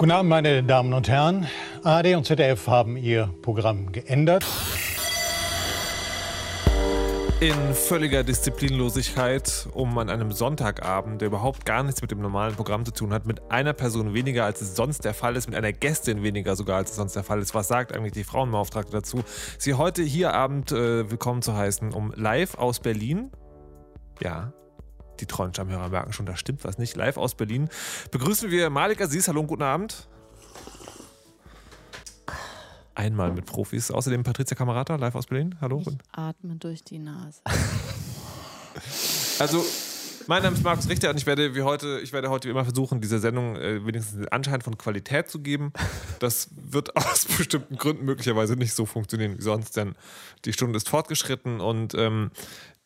Guten Abend, meine Damen und Herren. ARD und ZDF haben ihr Programm geändert. In völliger Disziplinlosigkeit, um an einem Sonntagabend, der überhaupt gar nichts mit dem normalen Programm zu tun hat, mit einer Person weniger, als es sonst der Fall ist, mit einer Gästin weniger sogar, als es sonst der Fall ist. Was sagt eigentlich die Frauenbeauftragte dazu? Sie heute hier Abend äh, willkommen zu heißen, um live aus Berlin, ja, die treuen Stammhörer merken schon, da stimmt was nicht, live aus Berlin, begrüßen wir Malika Sies. Hallo und guten Abend. Einmal mit Profis. Außerdem Patricia Kamerata, live aus Berlin. Hallo. Ich atme durch die Nase. Also, mein Name ist Markus Richter und ich werde wie heute, ich werde heute wie immer versuchen, dieser Sendung äh, wenigstens den Anschein von Qualität zu geben. Das wird aus bestimmten Gründen möglicherweise nicht so funktionieren wie sonst, denn die Stunde ist fortgeschritten und ähm,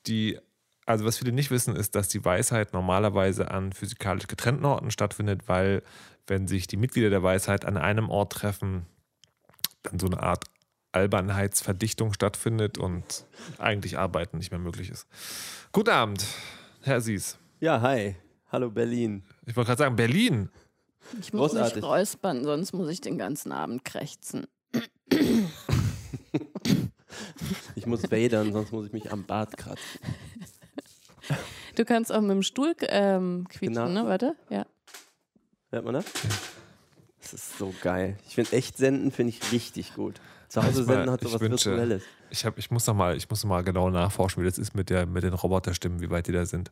die also was viele nicht wissen, ist, dass die Weisheit normalerweise an physikalisch getrennten Orten stattfindet, weil wenn sich die Mitglieder der Weisheit an einem Ort treffen, dann so eine Art Albernheitsverdichtung stattfindet und eigentlich Arbeiten nicht mehr möglich ist. Guten Abend, Herr Sies. Ja, hi. Hallo Berlin. Ich wollte gerade sagen, Berlin. Ich muss Großartig. mich räuspern, sonst muss ich den ganzen Abend krächzen. Ich muss wadern, sonst muss ich mich am Bart kratzen. Du kannst auch mit dem Stuhl ähm, quietschen, Genau. ne? Warte, ja. Hört man das? Das ist so geil. Ich finde echt senden finde ich richtig gut. Zu Hause senden hat sowas Virtuelles. Ich, hab, ich muss noch mal, ich muss noch mal genau nachforschen, wie das ist mit, der, mit den Roboterstimmen, wie weit die da sind.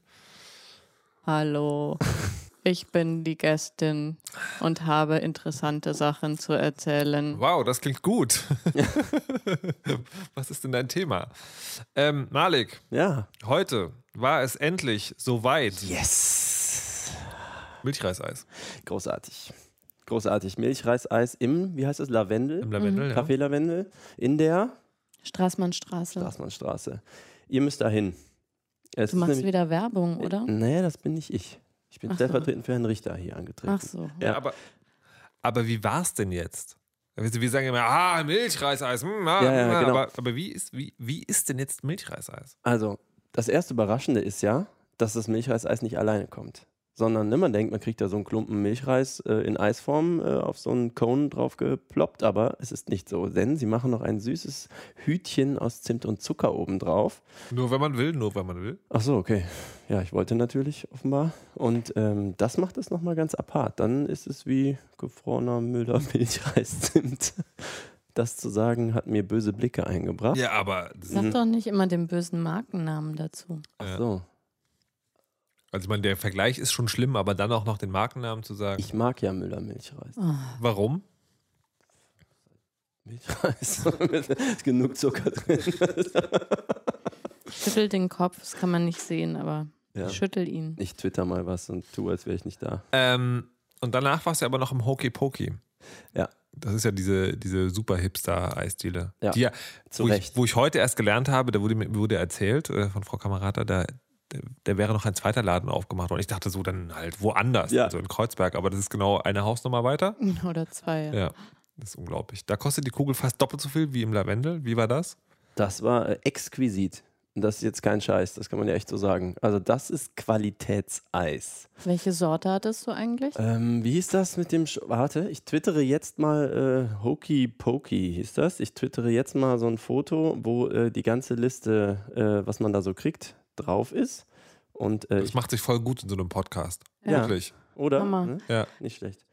Hallo, ich bin die Gästin und habe interessante Sachen zu erzählen. Wow, das klingt gut. Was ist denn dein Thema? Ähm, Malik, Ja. heute war es endlich soweit. Yes. Milchreiseis. Großartig. Großartig. Milchreiseis im, wie heißt das, Lavendel? Im Lavendel, ja. Café Lavendel in der Straßmannstraße. Straßmannstraße. Ihr müsst da hin. Es Du machst nämlich- wieder Werbung, oder? Nee, das bin nicht ich. Ich bin Ach so. stellvertretend für Herrn Richter hier angetreten. Ach so. Ja. Aber, aber wie war es denn jetzt? Also Wir sagen immer, ah, Milchreiseis. hm, ah, Ja, ja, ah, genau. aber, aber wie, ist, wie, wie ist denn jetzt Milchreiseis? Also, das erste Überraschende ist ja, dass das Milchreiseis nicht alleine kommt. Sondern ne, man denkt, man kriegt da so einen Klumpen Milchreis äh, in Eisform äh, auf so einen Cone drauf geploppt, aber es ist nicht so. Denn sie machen noch ein süßes Hütchen aus Zimt und Zucker oben drauf. Nur wenn man will, nur wenn man will. Ach so, okay. Ja, ich wollte natürlich offenbar. Und ähm, das macht es nochmal ganz apart. Dann ist es wie gefrorener Müller Milchreis-Zimt. Das zu sagen, hat mir böse Blicke eingebracht. Ja, aber Sag doch nicht immer den bösen Markennamen dazu. Ach so. Also ich meine, der Vergleich ist schon schlimm, aber dann auch noch den Markennamen zu sagen. Ich mag ja Müller Milchreis. Warum? Milchreis. ist genug Zucker drin. Schüttel den Kopf, das kann man nicht sehen, aber Ja. schüttel ihn. Ich twitter mal was und tu, als wäre ich nicht da. Ähm, und danach warst du aber noch im Hokey Pokey. Ja, Das ist ja diese, diese super Hipster-Eisdiele. Ja, die ja zu wo, ich, Recht. wo ich heute erst gelernt habe, da wurde mir wurde erzählt äh, von Frau Kamerata, da, da, wäre noch ein zweiter Laden aufgemacht worden. Ich dachte so dann halt woanders, Ja. also in Kreuzberg, aber das ist genau eine Hausnummer weiter. Oder zwei. Ja. Ja, das ist unglaublich. Da kostet die Kugel fast doppelt so viel wie im Lavendel. Wie war das? das war äh, exquisit. Und das ist jetzt kein Scheiß, das kann man ja echt so sagen. Also das ist Qualitätseis. Welche Sorte hattest du eigentlich? Ähm, wie hieß das mit dem... Sch Warte, ich twittere jetzt mal äh, Hokey Pokey hieß das. Ich twittere jetzt mal so ein Foto, wo äh, die ganze Liste, äh, was man da so kriegt, drauf ist. Und äh, Das macht sich voll gut in so einem Podcast. Ja. Wirklich. oder? Ne? Ja. Nicht schlecht.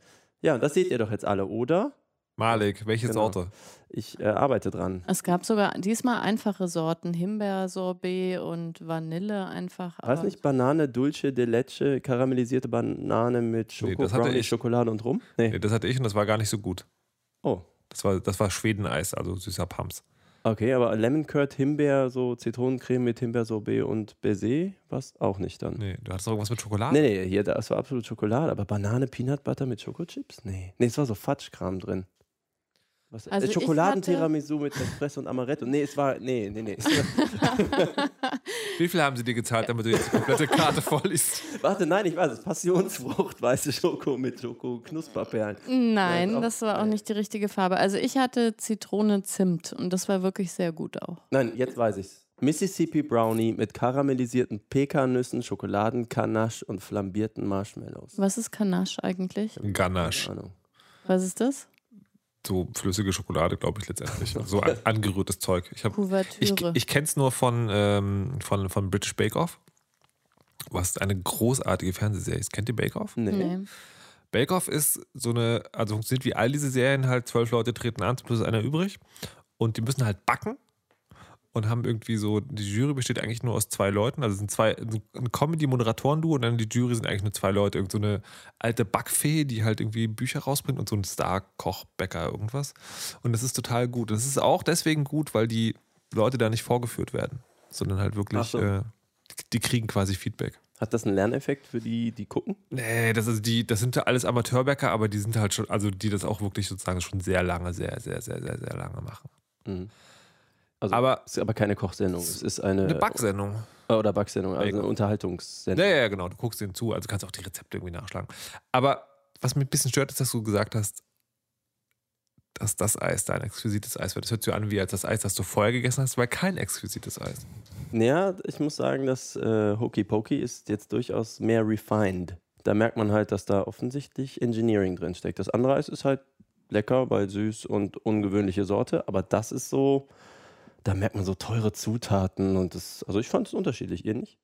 Ja, und das seht ihr doch jetzt alle, oder? Malik, welche Genau. Sorte? Ich äh, arbeite dran. Es gab sogar diesmal einfache Sorten, Himbeersorbet und Vanille einfach. Weiß nicht, Banane, Dulce de Leche, karamellisierte Banane mit Schoko, Nee, das hatte Brownie, ich. Schokolade und Rum? Nee. Nee, das hatte ich und das war gar nicht so gut. Oh, Das war, das war Schwedeneis, also süßer Pumps. Okay, aber Lemon Curd, Himbeer, so Zitronencreme mit Himbeersorbet und Baiser, was? Auch nicht dann. Nee, du hattest doch irgendwas mit Schokolade? Nee, nee, hier, das war absolut Schokolade, aber Banane, Peanut Butter mit Schokochips? Nee. Nee, es war so Fatschkram drin. Was, Also äh, Schokoladentiramisu mit Espresso und Amaretto. Nee, es war, nee, nee, nee. Wie viel haben sie dir gezahlt, damit du jetzt die komplette Karte vorliest? Warte, nein, ich weiß es. Passionsfrucht, weiße Schoko mit Schoko-Knusperperlen. Nein, Ja, das war auch nicht die richtige Farbe. Also ich hatte Zitrone Zimt und das war wirklich sehr gut auch. Nein, jetzt weiß ich's. Mississippi Brownie mit karamellisierten Pekannüssen, Schokoladenkanache und flambierten Marshmallows. Was ist Kanache eigentlich? Ganache. Keine Ahnung. Was ist das? So flüssige Schokolade, glaube ich, letztendlich. So an, angerührtes Zeug. Ich, hab- ich, ich kenne es nur von, ähm, von, von British Bake Off, was eine großartige Fernsehserie ist. Kennt ihr Bake Off? Nee. nee. Bake Off ist so eine, also funktioniert wie all diese Serien halt, zwölf Leute treten an, plus einer übrig. Und die müssen halt backen und haben irgendwie so, die Jury besteht eigentlich nur aus zwei Leuten, also es sind zwei, ein Comedy-Moderatoren-Duo und dann die Jury sind eigentlich nur zwei Leute, irgend so eine alte Backfee, die halt irgendwie Bücher rausbringt und so ein Star-Koch-Bäcker irgendwas. Und das ist total gut. Und das ist auch deswegen gut, weil die Leute da nicht vorgeführt werden, sondern halt wirklich, so. äh, die kriegen quasi Feedback. Hat das einen Lerneffekt für die, die gucken? Nee, das, ist die, das sind ja alles Amateurbäcker, aber die sind halt schon, also die das auch wirklich sozusagen schon sehr lange, sehr, sehr, sehr, sehr, sehr lange machen. Mhm. Also, Aber- es ist aber keine Kochsendung. Es ist eine, Eine Backsendung. Äh, oder Backsendung, also eine Bake-Off. Unterhaltungssendung. Ja, ja, genau, du guckst denen zu, also kannst auch die Rezepte irgendwie nachschlagen. Aber was mich ein bisschen stört, ist, dass du gesagt hast, dass das Eis dein exquisites Eis wird. Das hört sich an wie als das Eis, das du vorher gegessen hast, weil kein exquisites Eis. Ja, ich muss sagen, das äh, Hokey Pokey ist jetzt durchaus mehr refined. Da merkt man halt, dass da offensichtlich Engineering drin steckt. Das andere Eis ist halt lecker, weil süß und ungewöhnliche Sorte, aber das ist so, da merkt man so teure Zutaten und das, also ich fand es unterschiedlich, ihr nicht?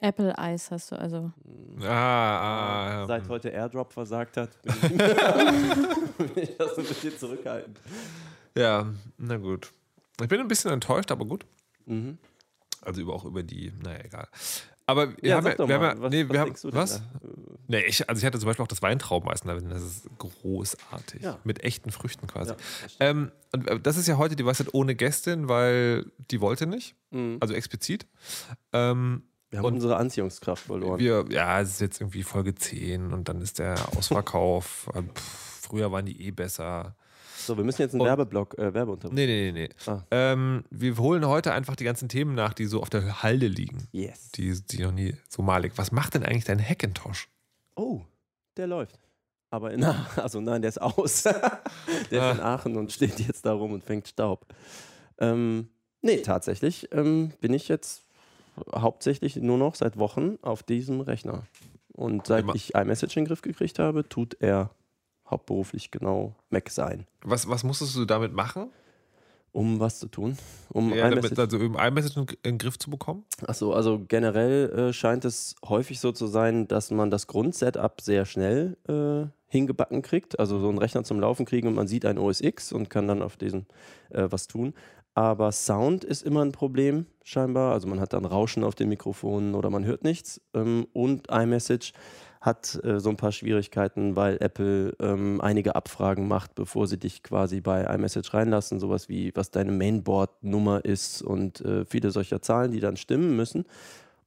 Apple Eis hast du also. Ah, ah, ja. Seit heute Airdrop versagt hat, bin ich, bin ich das ein bisschen zurückhaltend. Ja, na gut. Ich bin ein bisschen enttäuscht, aber gut. Mhm. Also über, auch über die, naja, egal. Aber wir Ja, haben ja, wir haben mal, ja, was, nee, wir haben, was? da? Nee, ich, also ich hatte zum Beispiel auch das Weintraubeneis drin, das ist großartig. Ja. Mit echten Früchten quasi. Das ähm, und äh, das ist ja heute die Weisheit ohne Gästin, weil die wollte nicht, Mhm. also explizit. Ähm, Wir haben unsere Anziehungskraft verloren. wir, ja, es ist jetzt irgendwie Folge 10 und dann ist der Ausverkauf. äh, pff, früher waren die eh besser. So, wir müssen jetzt einen Und- Werbeblock, äh, Werbeunterricht. Nee, nee, nee, nee. Ah. Ähm, wir holen heute einfach die ganzen Themen nach, die so auf der Halde liegen. Yes. Die, die noch nie so malig. Was macht denn eigentlich dein Hackintosh? Oh, der läuft. Aber in Aachen, also nein, der ist aus. der ist in Ah. Aachen und steht jetzt da rum und fängt Staub. Ähm, nee, tatsächlich ähm, bin ich jetzt hauptsächlich nur noch seit Wochen auf diesem Rechner. Und seit ich iMessage in den Griff gekriegt habe, tut er hauptberuflich genau Mac sein. Was, was musstest du damit machen? Um was zu tun? Um Ja, iMessage damit, also um iMessage in, in den Griff zu bekommen? Achso, also generell äh, scheint es häufig so zu sein, dass man das Grundsetup sehr schnell äh, hingebacken kriegt. Also so einen Rechner zum Laufen kriegen und man sieht ein OS X und kann dann auf diesen äh, was tun. Aber Sound ist immer ein Problem, scheinbar. Also man hat dann Rauschen auf den Mikrofonen oder man hört nichts. Ähm, und iMessage hat äh, so ein paar Schwierigkeiten, weil Apple ähm, einige Abfragen macht, bevor sie dich quasi bei iMessage reinlassen. Sowas wie, was deine Mainboard-Nummer ist und äh, viele solcher Zahlen, die dann stimmen müssen.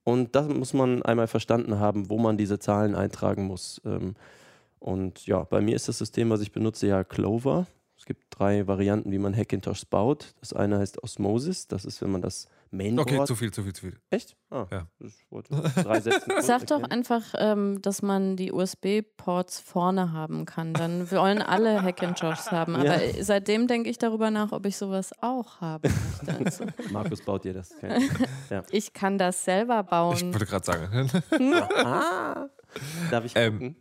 Und das muss man einmal verstanden haben, wo man diese Zahlen eintragen muss. Ähm, und ja, bei mir ist das System, was ich benutze, ja Clover. Es gibt drei Varianten, wie man Hackintosh baut. Das eine heißt Osmosis. Das ist, wenn man das Mainboard... Okay, zu viel, zu viel, zu viel. Echt? Ah, Ja. Ich wollte drei Sätze Sag doch einfach, ähm, dass man die USB-Ports vorne haben kann. Dann wollen alle Hackintoshs haben. Aber Ja. seitdem denke ich darüber nach, ob ich sowas auch möchte. Also, Markus baut dir das. Kein- ich kann das selber Ich bauen. wollte gerade sagen. ah, darf ich Ähm, gucken?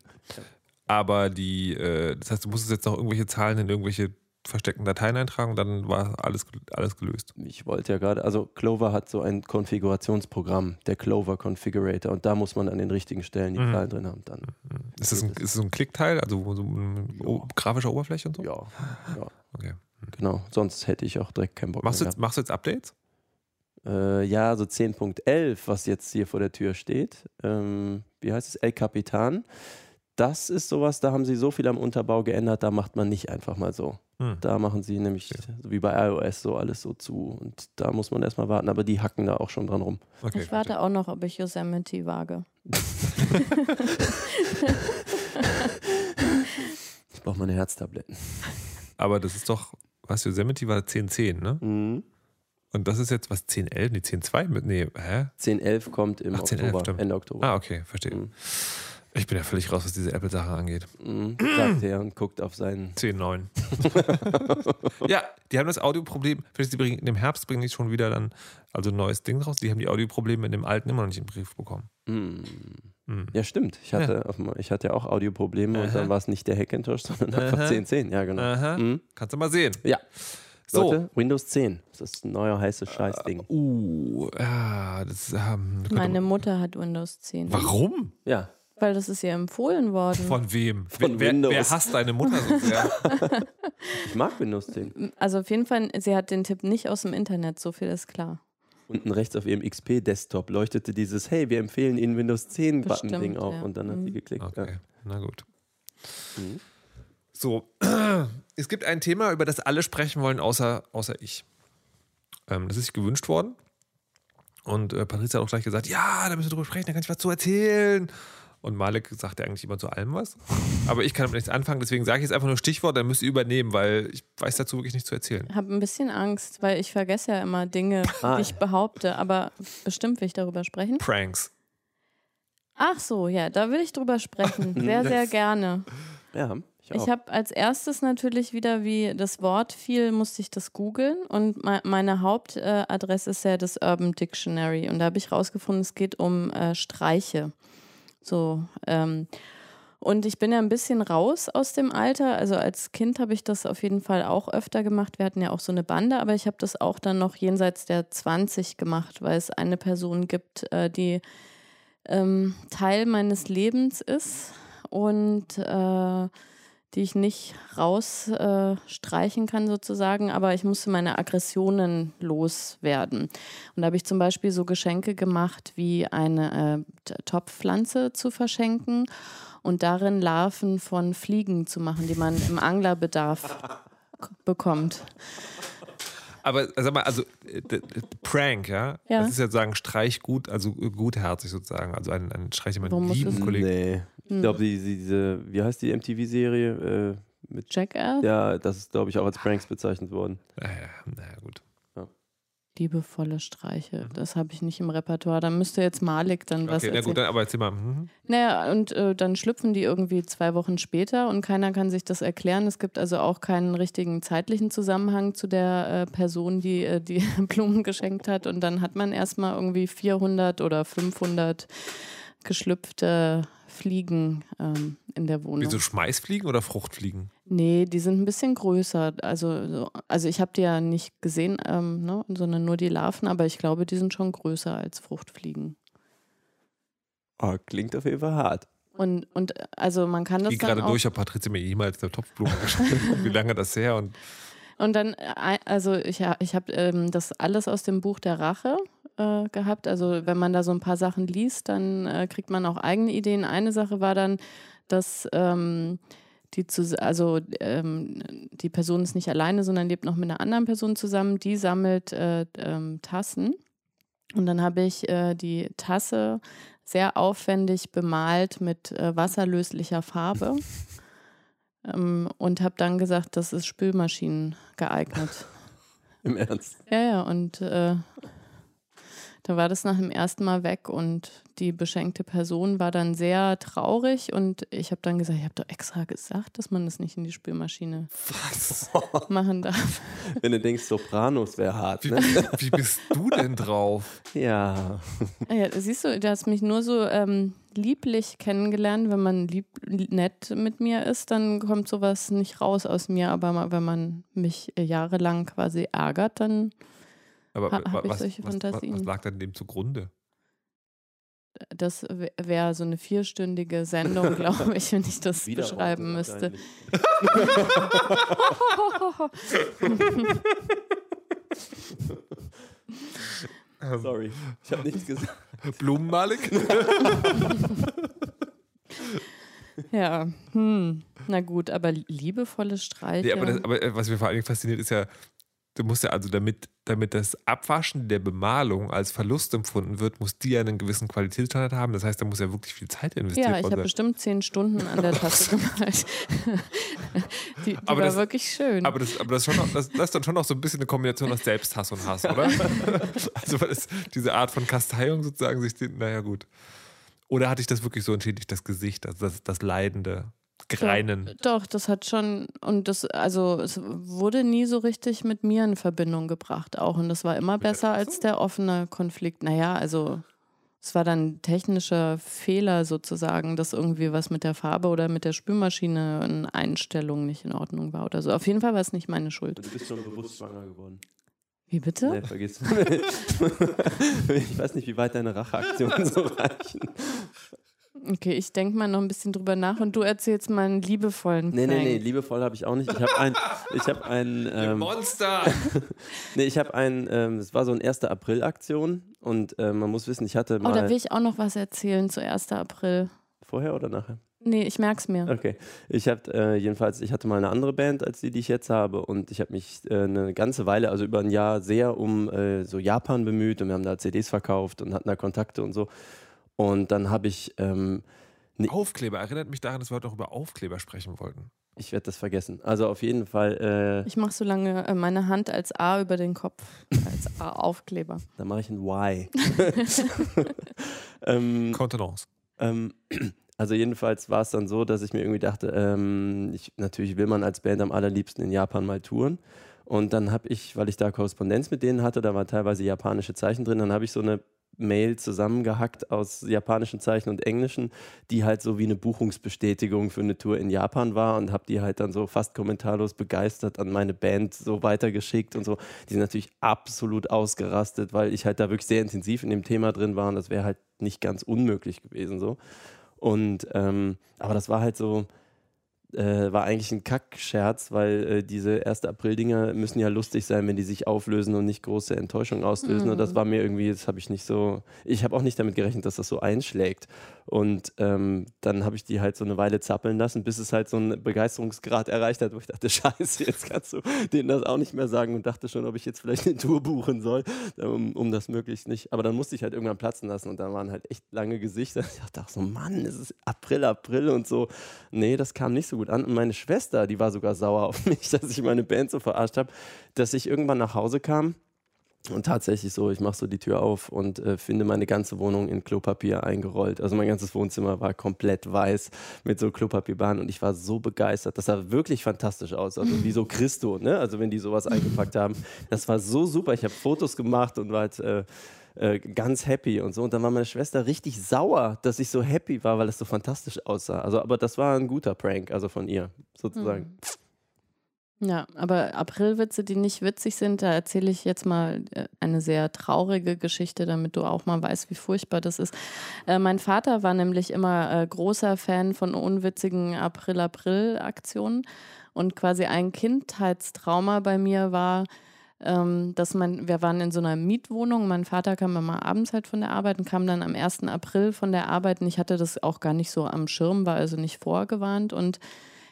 Aber die, äh, das heißt, du musstest jetzt noch irgendwelche Zahlen in irgendwelche versteckten Dateien eintragen und dann war alles, alles gelöst. Ich wollte ja gerade, also Clover hat so ein Konfigurationsprogramm, der Clover Configurator, und da muss man an den richtigen Stellen die Mhm. Zahlen drin haben. Dann, Ist das ein, ist so ein Klickteil, also so eine o- grafische Oberfläche und so? ja, ja, Okay. genau. Sonst hätte ich auch direkt keinen Bock Machst du, mehr jetzt, machst du jetzt Updates? Äh, ja, so 10.11, was jetzt hier vor der Tür steht. Ähm, wie heißt es? El Capitan. Das ist sowas, da haben sie so viel am Unterbau geändert, da macht man nicht einfach mal so. Hm. Da machen sie nämlich, wie bei iOS, so alles so zu. Und da muss man erstmal warten, aber die hacken da auch schon dran rum. Okay, Ich warte auch noch, ob ich Yosemite wage. Ich brauche meine Herztabletten. Aber das ist doch, was Yosemite war 1010, ne? Mhm. Und das ist jetzt was 1011? Nee, 10.2 mit. Nee, hä? 10.11 kommt im Ach, 10.11, Oktober, stimmt. Ende Oktober. Ah, okay, verstehe. Mhm. Ich bin ja völlig raus, was diese Apple-Sache angeht. Mhm, sagt er und guckt auf seinen. 10.9. ja, die haben das Audioproblem. Vielleicht die bringen, im Herbst bringen die schon wieder dann also ein neues Ding raus. Die haben die Audioprobleme in dem alten immer noch nicht im Brief bekommen. Hm. Hm. Ja, stimmt. Ich hatte, auf, dem- ich hatte ja auch Audioprobleme und Aha. dann war es nicht der Hackintosh, sondern einfach Aha. 1010. Ja, genau. Mhm. Kannst du mal sehen. Ja. So. Leute, Windows 10. Das ist ein neuer heißes Scheißding. Uh, ja, das ähm, Meine Mutter hat Windows 10. Warum? Ja. Weil das ist ihr empfohlen worden. Von wem? Von wer, wer, wer Windows. hasst deine Mutter so sehr? Ich mag Windows 10. Also auf jeden Fall, sie hat den Tipp nicht aus dem Internet, so viel ist klar. Unten rechts auf ihrem XP-Desktop leuchtete dieses Hey, wir empfehlen Ihnen Windows 10-Button-Ding Bestimmt, auf. ja. Und dann hat sie Mhm. geklickt. Okay, na gut. Mhm. So, es gibt ein Thema, über das alle sprechen wollen, außer, außer ich. Ähm, das ist sich gewünscht worden. Und äh, Patricia hat auch gleich gesagt, ja, da müssen wir drüber sprechen, da kann ich was zu erzählen. Und Malek sagt ja eigentlich immer zu allem was. Aber ich kann damit nichts anfangen, deswegen sage ich jetzt einfach nur Stichwort, dann müsst ihr übernehmen, weil ich weiß dazu wirklich nichts zu erzählen. Ich habe ein bisschen Angst, weil ich vergesse ja immer Dinge, Ah. die ich behaupte, aber bestimmt will ich darüber sprechen. Pranks. Ach so, ja, da will ich drüber sprechen. Sehr, sehr gerne. Ja, ich auch. Ich habe als erstes natürlich wieder, wie das Wort fiel, musste ich das googeln und me meine Hauptadresse ist ja das Urban Dictionary und da habe ich rausgefunden, es geht um äh, Streiche. So, ähm, und ich bin ja ein bisschen raus aus dem Alter. Also als Kind habe ich das auf jeden Fall auch öfter gemacht. Wir hatten ja auch so eine Bande, aber ich habe das auch dann noch jenseits der 20 gemacht, weil es eine Person gibt, äh, die ähm, Teil meines Lebens ist und äh, die ich nicht rausstreichen äh, kann sozusagen, aber ich musste meine Aggressionen loswerden. Und da habe ich zum Beispiel so Geschenke gemacht, wie eine äh, Topfpflanze zu verschenken und darin Larven von Fliegen zu machen, die man im Anglerbedarf bekommt. Aber sag mal, also äh, Prank, ja? Ja. Das ist ja sozusagen Streich gut, also äh, gutherzig sozusagen. Also ein, ein Streich, den man lieben Kollegen. Nee. Ich Hm. glaube, die, die, diese, wie heißt die MTV-Serie? Äh, mit Jackass? ja, das ist, glaube ich, auch als Pranks bezeichnet worden. Naja, naja, gut. Liebevolle Streiche, das habe ich nicht im Repertoire. Da müsste jetzt Malik dann was Okay, na gut, dann, aber erzähl mal. Mhm. Naja, und äh, dann schlüpfen die irgendwie zwei Wochen später und keiner kann sich das erklären. Es gibt also auch keinen richtigen zeitlichen Zusammenhang zu der äh, Person, die äh, die Blumen geschenkt hat. Und dann hat man erstmal irgendwie 400 oder 500 geschlüpfte Fliegen ähm, in der Wohnung. Wieso Schmeißfliegen oder Fruchtfliegen? Nee, die sind ein bisschen größer. Also, so, also ich habe die ja nicht gesehen, ähm, ne, sondern nur die Larven, aber ich glaube, die sind schon größer als Fruchtfliegen. Oh, klingt auf jeden Fall hart. Und, und äh, also man kann das dann gerade durch, ob Patricia mir jemals eine Topfblume geschenkt hat. Wie lange das her? Und Und dann, äh, also ich, ich habe ähm, das alles aus dem Buch der Rache äh, gehabt. Also wenn man da so ein paar Sachen liest, dann äh, kriegt man auch eigene Ideen. Eine Sache war dann, dass ähm, die also ähm, die Person ist nicht alleine, sondern lebt noch mit einer anderen Person zusammen. Die sammelt äh, ähm, Tassen. Und dann habe ich äh, die Tasse sehr aufwendig bemalt mit äh, wasserlöslicher Farbe. Ähm, und habe dann gesagt, das ist Spülmaschinen geeignet. Im Ernst. Ja, ja, und äh, da war das nach dem ersten Mal weg und die beschenkte Person war dann sehr traurig und ich habe dann gesagt, ich habe doch extra gesagt, dass man das nicht in die Spülmaschine machen darf. Wenn du denkst, Sopranos wäre hart, wie, ne? wie bist du denn drauf? Ja. Ja, siehst du, du hast mich nur so ähm, lieblich kennengelernt. Wenn man lieb, nett mit mir ist, dann kommt sowas nicht raus aus mir. Aber wenn man mich äh, jahrelang quasi ärgert, dann Aber Ha- hab ich was, solche was, was, was lag denn dem zugrunde? das wäre so eine vierstündige Sendung, glaube ich, wenn ich das beschreiben müsste. wahrscheinlich. Sorry, ich habe nichts gesagt. Blumenmalik? Ja, hm. na gut, aber liebevolle Streiche. nee, aber, das, aber äh, was mir vor allen Dingen fasziniert, ist ja, du musst ja also, damit, damit das Abwaschen der Bemalung als Verlust empfunden wird, muss die ja einen gewissen Qualitätsstandard haben. Das heißt, da muss ja wirklich viel Zeit investiert ja, ich habe bestimmt zehn Stunden an der Tasse gemalt. die die Aber war das- wirklich schön. Aber das, aber das, ist schon noch, das, das ist dann schon noch so ein bisschen eine Kombination aus Selbsthass und Hass, oder? also weil das, diese Art von Kasteiung sozusagen sich, naja gut. Oder hatte ich das wirklich so entschädigt, das Gesicht, also das, das leidende Greinen? Doch, das hat schon, und das, also es wurde nie so richtig mit mir in Verbindung gebracht auch. Und das war immer besser als der offene Konflikt. Naja, also Es war dann ein technischer Fehler sozusagen, dass irgendwie was mit der Farbe oder mit der Spülmaschine eine Einstellung nicht in Ordnung war oder so. Auf jeden Fall war es nicht meine Schuld. Du bist schon bewusst schwanger geworden. Wie bitte? Nee, vergiss. ich weiß nicht, wie weit deine Racheaktionen so reichen. Okay, ich denke mal noch ein bisschen drüber nach und du erzählst mal einen liebevollen Nee, nee, Prank. nee, liebevoll habe ich auch nicht. Ich habe ein, ich habe ein, Ihr ähm, Monster! nee, ich habe ein, ähm, es war so eine 1. April-Aktion und äh, man muss wissen, ich hatte Oh, da mal, will ich auch noch was erzählen zu 1. April. vorher oder nachher? Nee, ich merk's mir. Okay. Ich habe äh, jedenfalls, ich hatte mal eine andere Band als die, die ich jetzt habe und ich habe mich äh, eine ganze Weile, also über ein Jahr, sehr um äh, so Japan bemüht und wir haben da CDs verkauft und hatten da Kontakte und so. Und dann habe ich, ähm, Aufkleber. Erinnert mich daran, dass wir heute noch über Aufkleber sprechen wollten. ich werde das vergessen. Also auf jeden Fall, äh, Ich mache so lange äh, meine Hand als A über den Kopf, als A-Aufkleber. da mache ich ein Y. ähm, Kontenance. Ähm, also jedenfalls war es dann so, dass ich mir irgendwie dachte, ähm, ich, natürlich will man als Band am allerliebsten in Japan mal touren. Und dann habe ich, weil ich da Korrespondenz mit denen hatte, da waren teilweise japanische Zeichen drin, dann habe ich so eine Mail zusammengehackt aus japanischen Zeichen und englischen, die halt so wie eine Buchungsbestätigung für eine Tour in Japan war und habe die halt dann so fast kommentarlos begeistert an meine Band so weitergeschickt und so. Die sind natürlich absolut ausgerastet, weil ich halt da wirklich sehr intensiv in dem Thema drin war und das wäre halt nicht ganz unmöglich gewesen so. Und ähm, aber das war halt so, äh, war eigentlich ein Kackscherz, weil äh, diese 1. April-Dinger müssen ja lustig sein, wenn die sich auflösen und nicht große Enttäuschung auslösen. Und das war mir irgendwie, das habe ich nicht so, ich habe auch nicht damit gerechnet, dass das so einschlägt. Und ähm, dann habe ich die halt so eine Weile zappeln lassen, bis es halt so einen Begeisterungsgrad erreicht hat, wo ich dachte, scheiße, jetzt kannst du denen das auch nicht mehr sagen und dachte schon, ob ich jetzt vielleicht eine Tour buchen soll, um, um das möglichst nicht. Aber dann musste ich halt irgendwann platzen lassen und da waren halt echt lange Gesichter. Ich dachte auch so, Mann, es ist April, April und so. Nee, das kam nicht so gut an. Und meine Schwester, die war sogar sauer auf mich, dass ich meine Band so verarscht habe, dass ich irgendwann nach Hause kam und tatsächlich so, ich mache so die Tür auf und äh, finde meine ganze Wohnung in Klopapier eingerollt. Also mein ganzes Wohnzimmer war komplett weiß mit so Klopapierbahnen und ich war so begeistert. Das sah wirklich fantastisch aus, also wie so Christo, ne? Also wenn die sowas eingepackt haben. Das war so super. Ich habe Fotos gemacht und war halt äh, äh, ganz happy und so. Und dann war meine Schwester richtig sauer, dass ich so happy war, weil es so fantastisch aussah. Also, aber das war ein guter Prank, also von ihr sozusagen. Ja, aber Aprilwitze, die nicht witzig sind, da erzähle ich jetzt mal äh, eine sehr traurige Geschichte, damit du auch mal weißt, wie furchtbar das ist. Äh, mein Vater war nämlich immer äh, großer Fan von unwitzigen April-April-Aktionen und quasi ein Kindheitstrauma bei mir war, ähm, dass man, wir waren in so einer Mietwohnung, mein Vater kam immer abends halt von der Arbeit und kam dann am 1. April von der Arbeit und ich hatte das auch gar nicht so am Schirm, war also nicht vorgewarnt und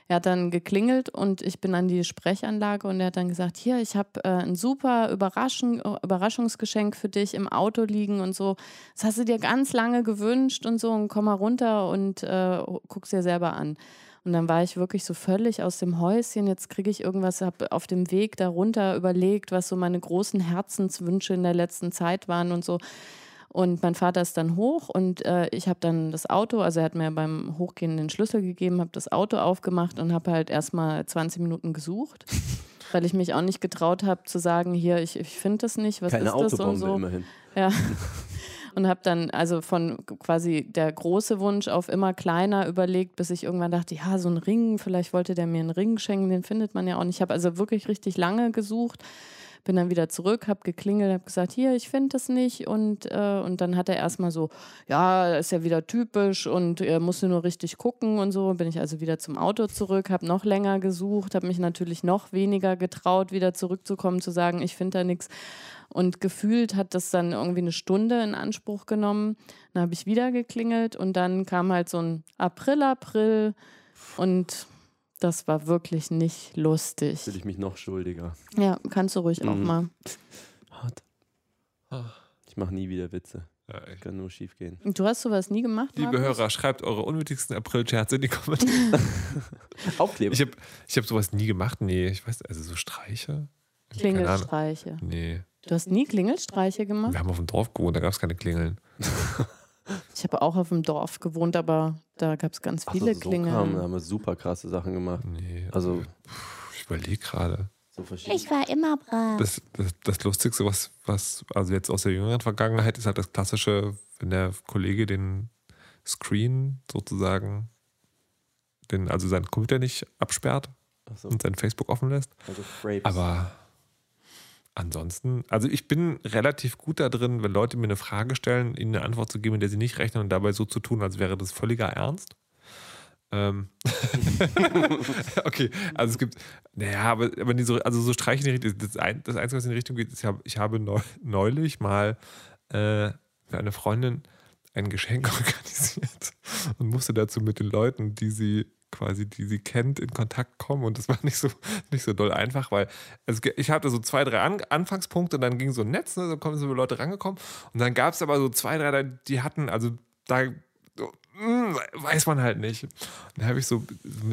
er hat dann geklingelt und ich bin an die Sprechanlage und er hat dann gesagt, hier, ich habe äh, ein super Überraschung, Überraschungsgeschenk für dich im Auto liegen und so. Das hast du dir ganz lange gewünscht und so und komm mal runter und äh, guck's dir selber an. Und dann war ich wirklich so völlig aus dem Häuschen. Jetzt kriege ich irgendwas, habe auf dem Weg darunter überlegt, was so meine großen Herzenswünsche in der letzten Zeit waren und so. Und mein Vater ist dann hoch und äh, ich habe dann das Auto, also er hat mir beim Hochgehen den Schlüssel gegeben, habe das Auto aufgemacht und habe halt erstmal 20 Minuten gesucht, weil ich mich auch nicht getraut habe zu sagen, hier, ich, ich finde das nicht, was Keine ist das und so. immerhin. Ja. Und habe dann also von quasi der große Wunsch auf immer kleiner überlegt, bis ich irgendwann dachte, ja, so ein Ring, vielleicht wollte der mir einen Ring schenken, den findet man ja auch nicht. Ich habe also wirklich richtig lange gesucht, bin dann wieder zurück, habe geklingelt, habe gesagt, hier, ich finde das nicht. Und, äh, und dann hat er erstmal so, ja, ist ja wieder typisch und er musste nur richtig gucken und so. Bin ich also wieder zum Auto zurück, habe noch länger gesucht, habe mich natürlich noch weniger getraut, wieder zurückzukommen, zu sagen, ich finde da nichts. Und gefühlt hat das dann irgendwie eine Stunde in Anspruch genommen. Dann habe ich wieder geklingelt und dann kam halt so ein April, April und das war wirklich nicht lustig. Fühle ich mich noch schuldiger. Ja, kannst du ruhig auch Mhm. mal. Hart. Ich mache nie wieder Witze. Ja. Kann nur schief gehen. Du hast sowas nie gemacht? Liebe Markus? Hörer, schreibt eure unnötigsten April-Scherze in die Kommentare. Aufkleber. Ich habe ich hab sowas nie gemacht. Nee, ich weiß, also so Streiche? Klingelstreiche. Nee. Du hast nie Klingelstreiche gemacht? Wir haben auf dem Dorf gewohnt, da gab es keine Klingeln. Ich habe auch auf dem Dorf gewohnt, aber da gab es ganz viele so, so Klingeln. kam, da haben wir super krasse Sachen gemacht. Nee. Also Ich überlege gerade. so. Ich war immer brav. Das, das, das Lustigste, was, was, also jetzt aus der jüngeren Vergangenheit, ist halt das klassische, wenn der Kollege den Screen sozusagen, den, also seinen Computer nicht absperrt Achso, und sein Facebook offen lässt. also Frames. Aber ansonsten, also ich bin relativ gut da drin, wenn Leute mir eine Frage stellen, ihnen eine Antwort zu geben, in der sie nicht rechnen und dabei so zu tun, als wäre das völliger Ernst. Ähm. okay, also es gibt, naja, aber, aber die so, also so Streiche in die Richtung, das, ein, das Einzige, was in die Richtung geht, ist, ich habe, ich habe neu, neulich mal äh, für eine Freundin ein Geschenk organisiert und musste dazu mit den Leuten, die sie quasi, die sie kennt, in Kontakt kommen und das war nicht so, nicht so doll einfach, weil also ich hatte so zwei, drei An Anfangspunkte und dann ging so ein Netz, ne, so kommen so Leute rangekommen und dann gab es aber so zwei, drei, die hatten, also da hm, weiß man halt nicht. Und dann habe ich so,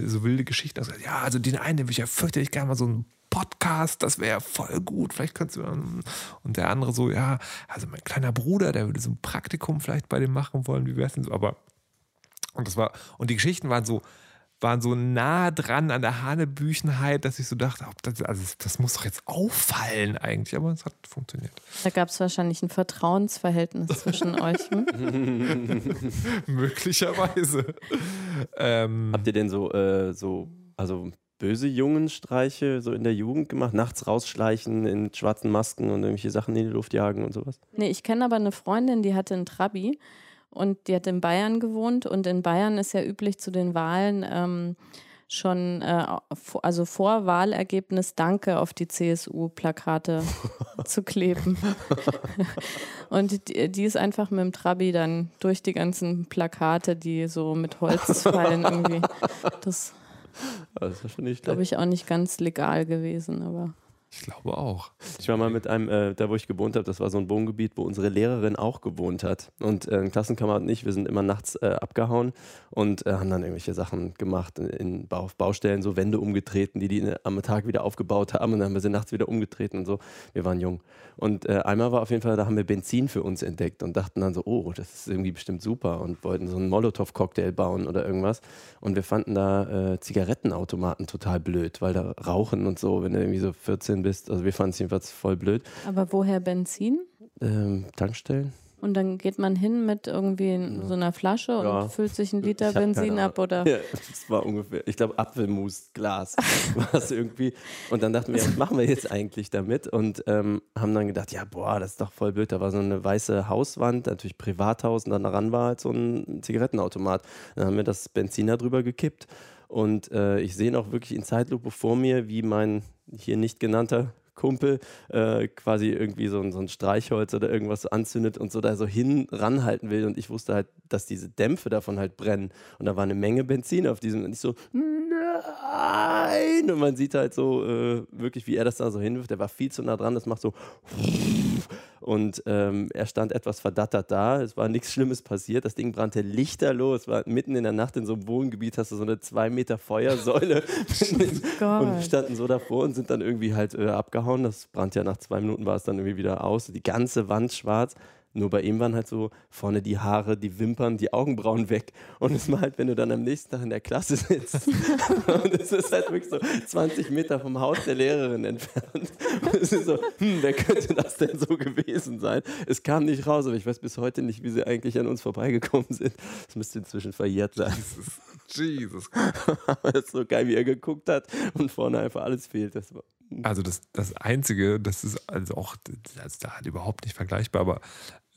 so wilde Geschichten gesagt, ja, also den einen, den würde ich ja fürchterlich gerne mal so einen Podcast, das wäre voll gut, vielleicht könntest du. Und der andere so, ja, also mein kleiner Bruder, der würde so ein Praktikum vielleicht bei dem machen wollen, wie wäre es denn so? Aber, und das war, und die Geschichten waren so, waren so nah dran an der Hanebüchenheit, dass ich so dachte, ob das, also das muss doch jetzt auffallen eigentlich, aber es hat funktioniert. Da gab es wahrscheinlich ein Vertrauensverhältnis zwischen euch. Hm? Möglicherweise. ähm, Habt ihr denn so, äh, so, also böse Jungenstreiche so in der Jugend gemacht? Nachts rausschleichen in schwarzen Masken und irgendwelche Sachen in die Luft jagen und sowas? Nee, ich kenne aber eine Freundin, die hatte einen Trabi und die hat in Bayern gewohnt und in Bayern ist ja üblich zu den Wahlen ähm, schon, äh, also vor Wahlergebnis Danke auf die CSU-Plakate zu kleben. und die, die, ist einfach mit dem Trabi dann durch die ganzen Plakate, die so mit Holz fallen irgendwie. Das, das ist glaube ich, auch nicht ganz legal gewesen, aber. Ich glaube auch. Ich war mal mit einem, äh, da wo ich gewohnt habe, das war so ein Wohngebiet, wo unsere Lehrerin auch gewohnt hat. Und äh, Klassenkamerad und ich, wir sind immer nachts äh, abgehauen und äh, haben dann irgendwelche Sachen gemacht, in, auf Baustellen, so Wände umgetreten, die die am Tag wieder aufgebaut haben und dann haben wir sie nachts wieder umgetreten und so. Wir waren jung. Und äh, einmal war auf jeden Fall, da haben wir Benzin für uns entdeckt und dachten dann so, oh, das ist irgendwie bestimmt super und wollten so einen Molotow-Cocktail bauen oder irgendwas. Und wir fanden da äh, Zigarettenautomaten total blöd, weil da Rauchen und so, wenn du irgendwie so 14 bist. Also wir fanden es jedenfalls voll blöd. Aber woher Benzin? Ähm, Tankstellen. Und dann geht man hin mit irgendwie so einer Flasche und Ja. füllt sich einen Liter Benzin ab oder Ja, das war ungefähr, ich glaube, Apfelmusglas war es irgendwie. Und dann dachten wir, was machen wir jetzt eigentlich damit? Und ähm, haben dann gedacht, ja, boah, das ist doch voll blöd. Da war so eine weiße Hauswand, natürlich Privathaus, und dann daran war halt so ein Zigarettenautomat. Dann haben wir das Benzin da drüber gekippt. Und äh, ich sehe noch wirklich in Zeitlupe vor mir, wie mein hier nicht genannter Kumpel äh, quasi irgendwie so ein, so ein Streichholz oder irgendwas so anzündet und so da so hin ranhalten will. Und ich wusste halt, dass diese Dämpfe davon halt brennen. Und da war eine Menge Benzin auf diesem. Und ich so, nein! Und man sieht halt so äh, wirklich, wie er das da so hinwirft. Der war viel zu nah dran. Das macht so. Und ähm, er stand etwas verdattert da. Es war nichts Schlimmes passiert. Das Ding brannte lichterloh. Es war mitten in der Nacht in so einem Wohngebiet. Hast du so eine zwei Meter Feuersäule. und Gott. standen so davor und sind dann irgendwie halt äh, abgehauen. Das brannte ja nach zwei Minuten, war es dann irgendwie wieder aus. Die ganze Wand schwarz. Nur bei ihm waren halt so vorne die Haare, die Wimpern, die Augenbrauen weg. Und es war halt, wenn du dann am nächsten Tag in der Klasse sitzt. und es ist halt wirklich so 20 Meter vom Haus der Lehrerin entfernt. Und es ist so, hm, wer könnte das denn so gewesen sein? Es kam nicht raus, aber ich weiß bis heute nicht, wie sie eigentlich an uns vorbeigekommen sind. Es müsste inzwischen verjährt sein. Jesus. Aber das ist so geil, wie er geguckt hat und vorne einfach alles fehlt. Das war, Also das, das Einzige, das ist also auch, also da halt überhaupt nicht vergleichbar, aber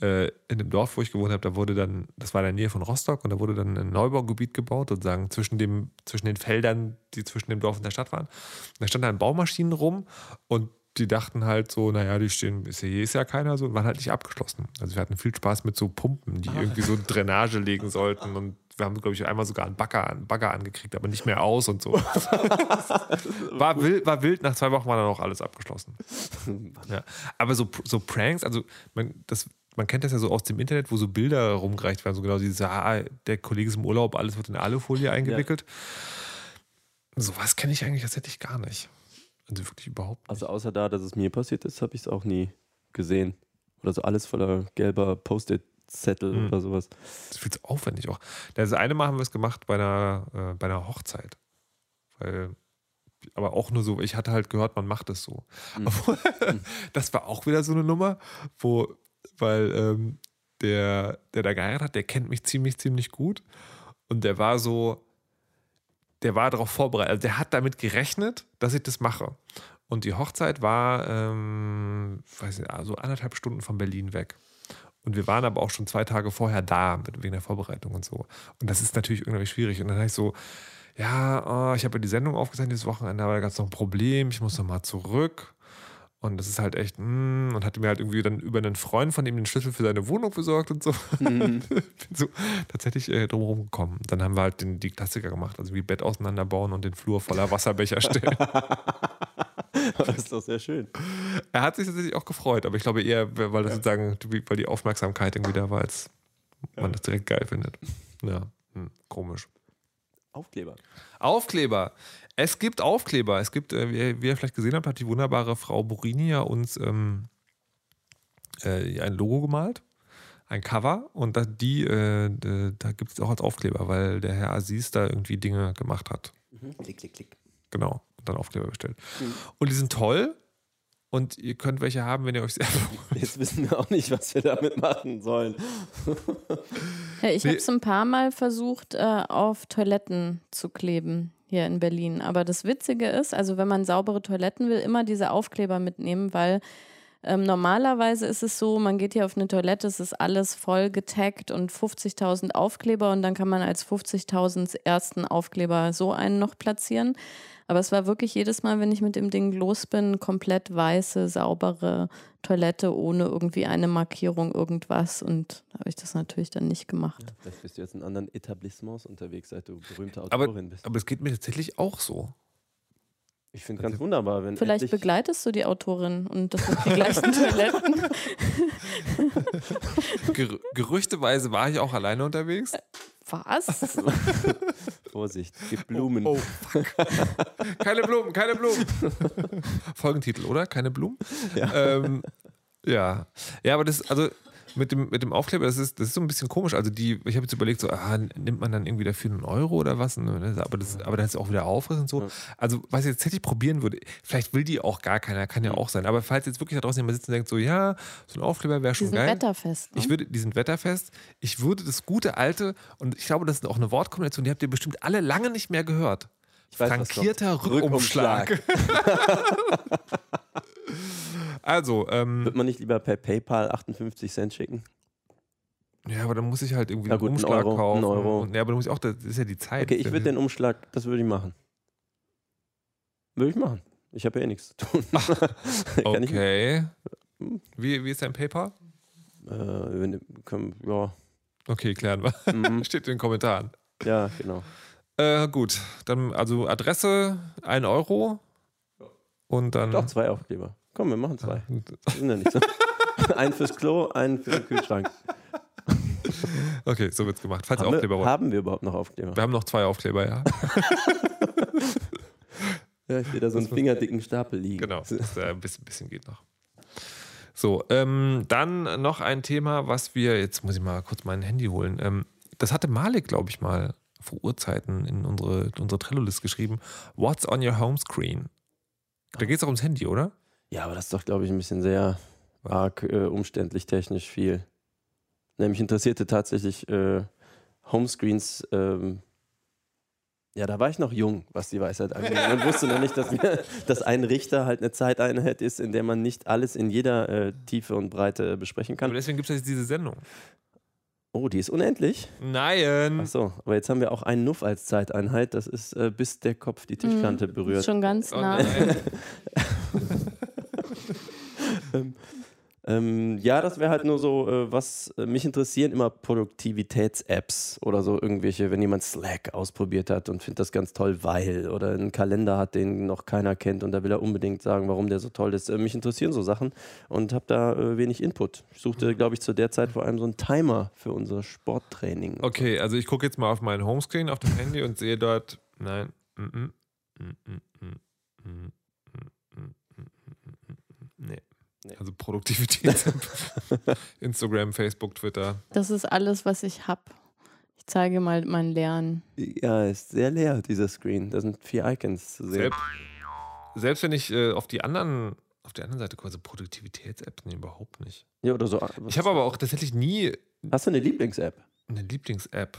in dem Dorf, wo ich gewohnt habe, da wurde dann, das war in der Nähe von Rostock und da wurde dann ein Neubaugebiet gebaut, sozusagen zwischen, dem, zwischen den Feldern, die zwischen dem Dorf und der Stadt waren. Und da standen dann Baumaschinen rum und die dachten halt so, naja, die stehen, ist ja, hier ist ja keiner so, und waren halt nicht abgeschlossen. Also wir hatten viel Spaß mit so Pumpen, die irgendwie so Drainage legen sollten und wir haben, glaube ich, einmal sogar einen Bagger, einen Bagger angekriegt, aber nicht mehr aus und so. war, wild, war wild, nach zwei Wochen war dann auch alles abgeschlossen. Ja. Aber so, so Pranks, also man, das, man kennt das ja so aus dem Internet, wo so Bilder rumgereicht werden, so genau dieses, ah, der Kollege ist im Urlaub, alles wird in Alufolie eingewickelt. Sowas kenne ich eigentlich tatsächlich gar nicht. Also wirklich überhaupt nicht. also außer da, dass es mir passiert ist, habe ich es auch nie gesehen. Oder so alles voller gelber Post-it-Zettel Mhm. oder sowas. Das ist viel zu aufwendig auch. Das eine Mal haben wir es gemacht bei einer, äh, bei einer Hochzeit. Weil, aber auch nur so, ich hatte halt gehört, man macht es so. Mhm. Obwohl, das war auch wieder so eine Nummer, wo, weil ähm, der, der da geheiratet hat, der kennt mich ziemlich, ziemlich gut. Und der war so, der war darauf vorbereitet. Also der hat damit gerechnet, dass ich das mache. Und die Hochzeit war, ähm, weiß nicht, also anderthalb Stunden von Berlin weg. Und wir waren aber auch schon zwei Tage vorher da, wegen der Vorbereitung und so. Und das ist natürlich irgendwie schwierig. Und dann habe ich so, ja, oh, ich habe ja die Sendung aufgezeichnet dieses Wochenende, aber da gab es noch ein Problem, ich muss noch mal zurück. Und das ist halt echt, mm, und hatte mir halt irgendwie dann über einen Freund von ihm den Schlüssel für seine Wohnung besorgt und so. Mhm. Bin so tatsächlich äh, drumherum gekommen. Dann haben wir halt den, die Klassiker gemacht, also wie Bett auseinanderbauen und den Flur voller Wasserbecher stellen. das ist doch sehr schön. Er hat sich tatsächlich auch gefreut, aber ich glaube eher, weil das ja. sozusagen, weil die Aufmerksamkeit irgendwie da war, als ja. man das direkt geil findet. Ja, hm, komisch. Aufkleber. Aufkleber. Es gibt Aufkleber. Es gibt, äh, wie, wie, ihr vielleicht gesehen habt, hat die wunderbare Frau Burini ja uns ähm, äh, ein Logo gemalt, ein Cover und da, die, äh, da gibt es auch als Aufkleber, weil der Herr Aziz da irgendwie Dinge gemacht hat. Mhm. Klick, klick, klick. Genau, und dann Aufkleber bestellt. Mhm. Und die sind toll. Und ihr könnt welche haben, wenn ihr euch selber wollt. Jetzt wissen wir auch nicht, was wir damit machen sollen. ja, ich nee. habe es ein paar Mal versucht, äh, auf Toiletten zu kleben hier in Berlin. Aber das Witzige ist, also wenn man saubere Toiletten will, immer diese Aufkleber mitnehmen, weil ähm, normalerweise ist es so, man geht hier auf eine Toilette, es ist alles voll getaggt und 50.000 Aufkleber und dann kann man als 50.000 ersten Aufkleber so einen noch platzieren. Aber es war wirklich jedes Mal, wenn ich mit dem Ding los bin, komplett weiße, saubere Toilette ohne irgendwie eine Markierung, irgendwas. Und da habe ich das natürlich dann nicht gemacht. Ja, vielleicht bist du jetzt in anderen Etablissements unterwegs, seit du berühmte Autorin aber, bist. Aber es geht mir tatsächlich auch so. Ich finde ganz wunderbar, wenn. Vielleicht begleitest du die Autorin und das sind die gleichen Toiletten. Ger gerüchteweise war ich auch alleine unterwegs. Was? Vorsicht, gib Blumen. Oh, oh keine Blumen, keine Blumen. Folgentitel, oder? Keine Blumen? Ja. Ähm, ja. Ja, aber das, also mit dem, mit dem Aufkleber, das ist, das ist so ein bisschen komisch. Also die, ich habe jetzt überlegt, so, ah, nimmt man dann irgendwie dafür einen Euro oder was? Aber, das, aber dann ist auch wieder Aufriss und so. Also, was ich jetzt hätte ich probieren würde, vielleicht will die auch gar keiner, kann ja auch sein. Aber falls jetzt wirklich da draußen jemand sitzt und denkt, so, ja, so ein Aufkleber wäre schon die sind geil. Wetterfest. Ne? Ich würde, die sind wetterfest. Ich würde das gute alte, und ich glaube, das ist auch eine Wortkombination, die habt ihr bestimmt alle lange nicht mehr gehört. Weiß, Frankierter Rückumschlag. Rückumschlag. Also, ähm, Wird man nicht lieber per PayPal 58 Cent schicken? Ja, aber dann muss ich halt irgendwie einen gut, Umschlag Euro, kaufen. Euro. Und, ja, aber du musst auch, das ist ja die Zeit. Okay, ich würde den Umschlag, das würde ich machen. Würde ich machen. Ich habe ja eh nichts zu tun. okay. Wie, wie ist dein PayPal? Äh, wenn, können, ja. Okay, klären wir. Mhm. Steht in den Kommentaren. Ja, genau. Äh, gut, dann also Adresse 1 Euro und dann. Doch, zwei Aufkleber. Komm, wir machen zwei. sind ja nicht so. einen fürs Klo, einen für den Kühlschrank. Okay, so wird's gemacht. Falls haben Aufkleber wir, Haben wir überhaupt noch Aufkleber? Wir haben noch zwei Aufkleber, ja. ja, ich sehe da so einen fingerdicken Stapel liegen. Genau, das, ein bisschen, bisschen geht noch. So, ähm, dann noch ein Thema, was wir, jetzt muss ich mal kurz mein Handy holen. Ähm, das hatte Malik, glaube ich, mal vor Urzeiten in unsere, unsere Trello-List geschrieben. What's on your home screen? Da geht es auch ums Handy, oder? Ja, aber das ist doch, glaube ich, ein bisschen sehr arg äh, umständlich technisch viel. Nämlich interessierte tatsächlich äh, Homescreens. Ähm, ja, da war ich noch jung, was die Weisheit angeht. Man wusste noch nicht, dass, wir, dass ein Richter halt eine Zeiteinheit ist, in der man nicht alles in jeder äh, Tiefe und Breite besprechen kann. Aber deswegen gibt es jetzt diese Sendung. Oh, die ist unendlich? Nein. Ach so, aber jetzt haben wir auch einen Nuff als Zeiteinheit. Das ist, äh, bis der Kopf die Tischkante mhm, berührt. Ist schon ganz oh nah. Oh ähm, ähm, ja, das wäre halt nur so, äh, was äh, mich interessieren, immer Produktivitäts-Apps oder so irgendwelche, wenn jemand Slack ausprobiert hat und findet das ganz toll, weil oder einen Kalender hat, den noch keiner kennt und da will er unbedingt sagen, warum der so toll ist. Äh, mich interessieren so Sachen und habe da äh, wenig Input. Ich suchte, glaube ich, zu der Zeit vor allem so einen Timer für unser Sporttraining. Okay, also ich gucke jetzt mal auf meinen Homescreen auf dem Handy und sehe dort, nein, mm, mm, mm, nee. Nee. Also Produktivität. Instagram, Facebook, Twitter. Das ist alles, was ich habe. Ich zeige mal mein Lernen. Ja, ist sehr leer, dieser Screen. Da sind vier Icons zu sehen. Selbst, selbst wenn ich äh, auf die anderen, auf der anderen Seite quasi Produktivitäts-Apps, nee, überhaupt nicht. Ja, oder so. Ich habe aber auch tatsächlich nie Hast du eine Lieblings-App? Eine Lieblings-App.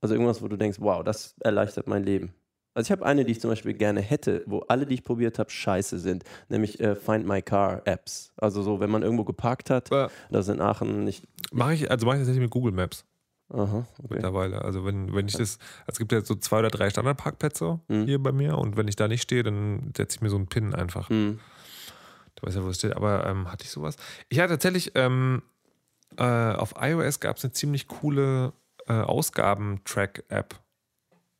Also irgendwas, wo du denkst, wow, das erleichtert mein Leben. Also ich habe eine, die ich zum Beispiel gerne hätte, wo alle, die ich probiert habe, scheiße sind, nämlich äh, Find My Car Apps. Also so, wenn man irgendwo geparkt hat, Äh, das in Aachen nicht. mache ich, also mache ich tatsächlich mit Google Maps Aha, okay. mittlerweile. Also wenn, wenn ich das, also es gibt ja so zwei oder drei Standardparkplätze Mhm. hier bei mir und wenn ich da nicht stehe, dann setze ich mir so einen Pin einfach. Hm. Du weißt ja, wo es steht. Aber ähm, hatte ich sowas? Ich hatte tatsächlich, ähm, äh, auf iOS gab es eine ziemlich coole äh, Ausgaben-Track-App,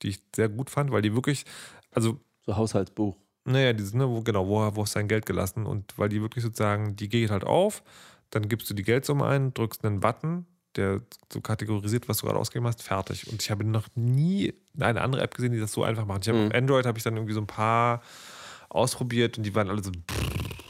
die ich sehr gut fand, weil die wirklich, also So Haushaltsbuch. Naja, dieses, ne, wo, genau, wo, wo hast du dein Geld gelassen? Und weil die wirklich sozusagen, die geht halt auf, dann gibst du die Geldsumme ein, drückst einen Button, der so kategorisiert, was du gerade ausgegeben hast, fertig. Und ich habe noch nie eine andere App gesehen, die das so einfach macht. Ich habe Mhm. auf Android habe ich dann irgendwie so ein paar ausprobiert und die waren alle so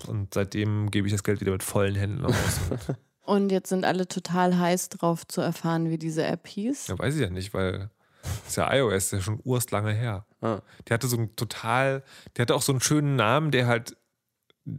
und seitdem gebe ich das Geld wieder mit vollen Händen aus. Und, Und jetzt sind alle total heiß drauf zu erfahren, wie diese App hieß. ja, weiß ich ja nicht, weil das ist ja iOS, das ist ja schon urst lange her. Ah. Der hatte so einen total, der hatte auch so einen schönen Namen, der halt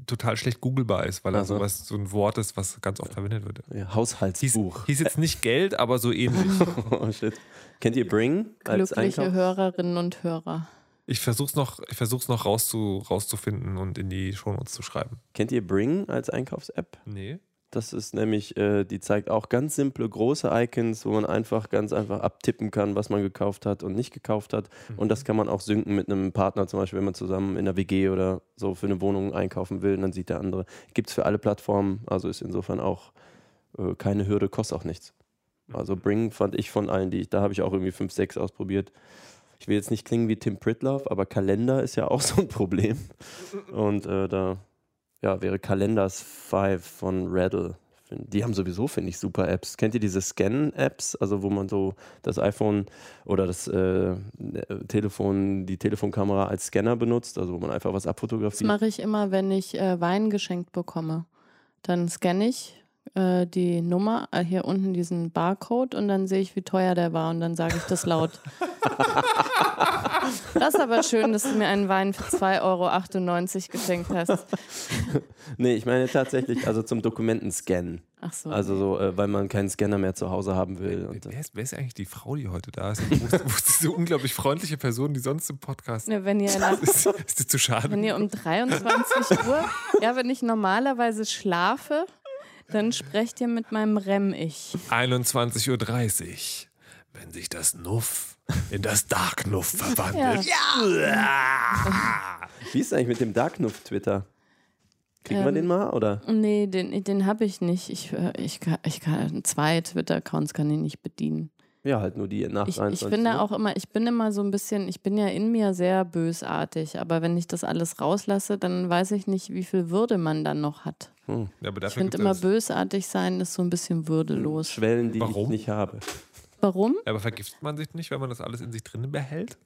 total schlecht googlebar ist, weil er Ach so. sowas, so ein Wort ist, was ganz oft verwendet wird. Ja, Hieß, Haushaltsbuch. hieß jetzt nicht Geld, aber so ähnlich. oh shit. Kennt ihr Bring als Glückliche? Hörerinnen und Hörer. Ich versuch's noch, ich versuch's noch rauszu, rauszufinden und in die Shownotes zu schreiben. Kennt ihr Bring als Einkaufs-App? Nee. Das ist nämlich, äh, die zeigt auch ganz simple, große Icons, wo man einfach ganz einfach abtippen kann, was man gekauft hat und nicht gekauft hat. Und das kann man auch synken mit einem Partner, zum Beispiel, wenn man zusammen in der WG oder so für eine Wohnung einkaufen will, und dann sieht der andere. Gibt es für alle Plattformen, also ist insofern auch äh, keine Hürde, kostet auch nichts. Also Bring fand ich von allen, die ich, da habe ich auch irgendwie 5, 6 ausprobiert. Ich will jetzt nicht klingen wie Tim Pritloff, aber Kalender ist ja auch so ein Problem. Und äh, da ja, wäre Kalenders 5 von Raddle. Die haben sowieso, finde ich, super Apps. Kennt ihr diese Scan-Apps? Also, wo man so das iPhone oder das äh, Telefon, die Telefonkamera als Scanner benutzt, also wo man einfach was Das abfotografiert. mache ich immer, wenn ich äh, Wein geschenkt bekomme. Dann scanne ich äh, die Nummer, äh, hier unten diesen Barcode und dann sehe ich, wie teuer der war und dann sage ich das laut. das ist aber schön, dass du mir einen Wein für 2,98 Euro geschenkt hast. Nee, ich meine tatsächlich, also zum Dokumentenscannen. Ach so. Also so, äh, weil man keinen Scanner mehr zu Hause haben will. Und, Wer ist, wer ist eigentlich die Frau, die heute da ist? Wo ist, wo ist diese unglaublich freundliche Person, die sonst im Podcast Ne, wenn, ihr nach, ist? Ist die zu schade? wenn ihr um 23 Uhr, ja, wenn ich normalerweise schlafe, dann sprecht ihr mit meinem REM-Ich. 21.30 Uhr. Wenn sich das Nuff in das Dark Nuff verwandelt. wie ist es eigentlich mit dem Darknuff Twitter? Kriegen wir Ähm, den mal? Oder? Nee, den, den habe ich nicht. Ich, ich, kann, ich kann zwei Twitter-Accounts kann ich nicht bedienen. Ja, halt nur die nach Ich, ich 23 bin da Uhr. auch immer, ich bin immer so ein bisschen, ich bin ja in mir sehr bösartig, aber wenn ich das alles rauslasse, dann weiß ich nicht, wie viel Würde man dann noch hat. Ja, aber Ich finde immer bösartig sein ist so ein bisschen würdelos. Schwellen, die Warum? ich nicht habe. Warum? Aber vergiftet man sich nicht, wenn man das alles in sich drin behält?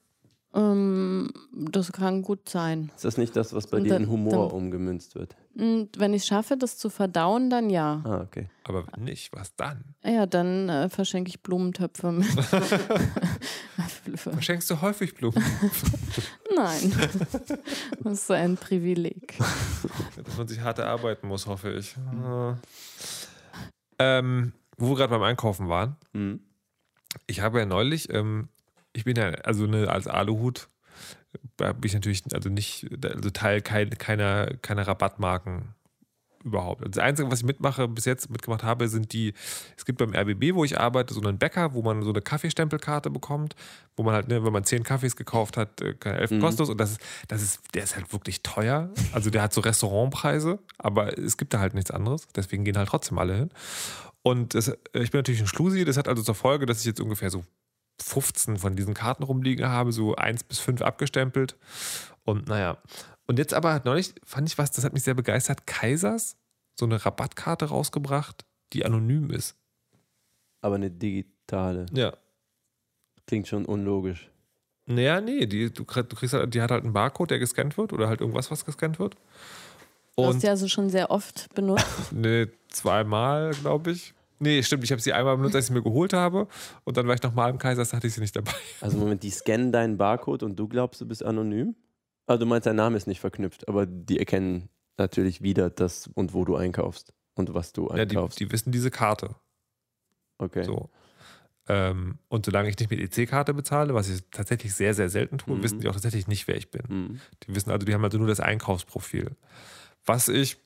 Ähm, das kann gut sein. Ist das nicht das, was bei dir in Humor dann- umgemünzt wird? Und wenn ich schaffe, das zu verdauen, dann ja. Ah, okay. Aber wenn nicht, was dann? Ja, dann äh, verschenke ich Blumentöpfe mit. Verschenkst du häufig Blumen? Nein. Das ist so ein Privileg. Dass man sich hart erarbeiten muss, hoffe ich. Äh. Ähm, wo wir gerade beim Einkaufen waren. Mhm. Ich habe ja neulich, ähm, ich bin ja, also ne, als Aluhut, bin ich natürlich, also nicht, also Teil kein, keiner, keiner Rabattmarken überhaupt. Also das Einzige, was ich mitmache, bis jetzt mitgemacht habe, sind die, es gibt beim RBB, wo ich arbeite, so einen Bäcker, wo man so eine Kaffeestempelkarte bekommt, wo man halt, ne, wenn man zehn Kaffees gekauft hat, äh, keine elf Mhm. kostenlos und das ist, das ist, der ist halt wirklich teuer. Also der hat so Restaurantpreise, aber es gibt da halt nichts anderes, deswegen gehen halt trotzdem alle hin. Und das, äh, ich bin natürlich ein Schlusi, das hat also zur Folge, dass ich jetzt ungefähr so 15 von diesen Karten rumliegen habe, so 1 bis 5 abgestempelt. Und naja. Und jetzt aber neulich fand ich was, das hat mich sehr begeistert. Kaisers so eine Rabattkarte rausgebracht, die anonym ist. Aber eine digitale. Ja. Klingt schon unlogisch. Naja, nee, die, du, krieg- du kriegst halt, die hat halt einen Barcode, der gescannt wird oder halt irgendwas, was gescannt wird. Du hast Und die also schon sehr oft benutzt. nee, zweimal, glaube ich. Nee, stimmt, ich habe sie einmal benutzt, als ich sie mir geholt habe. Und dann war ich nochmal im Kaisers, da hatte ich sie nicht dabei. Also Moment, die scannen deinen Barcode und du glaubst, du bist anonym? Also du meinst, dein Name ist nicht verknüpft, aber die erkennen natürlich wieder das und wo du einkaufst und was du Ja, die, einkaufst. die wissen diese Karte. Okay. So. Ähm, und solange ich nicht mit EC-Karte bezahle, was ich tatsächlich sehr, sehr selten tue, Mhm. wissen die auch tatsächlich nicht, wer ich bin. Mhm. Die wissen also, die haben also nur das Einkaufsprofil. Was ich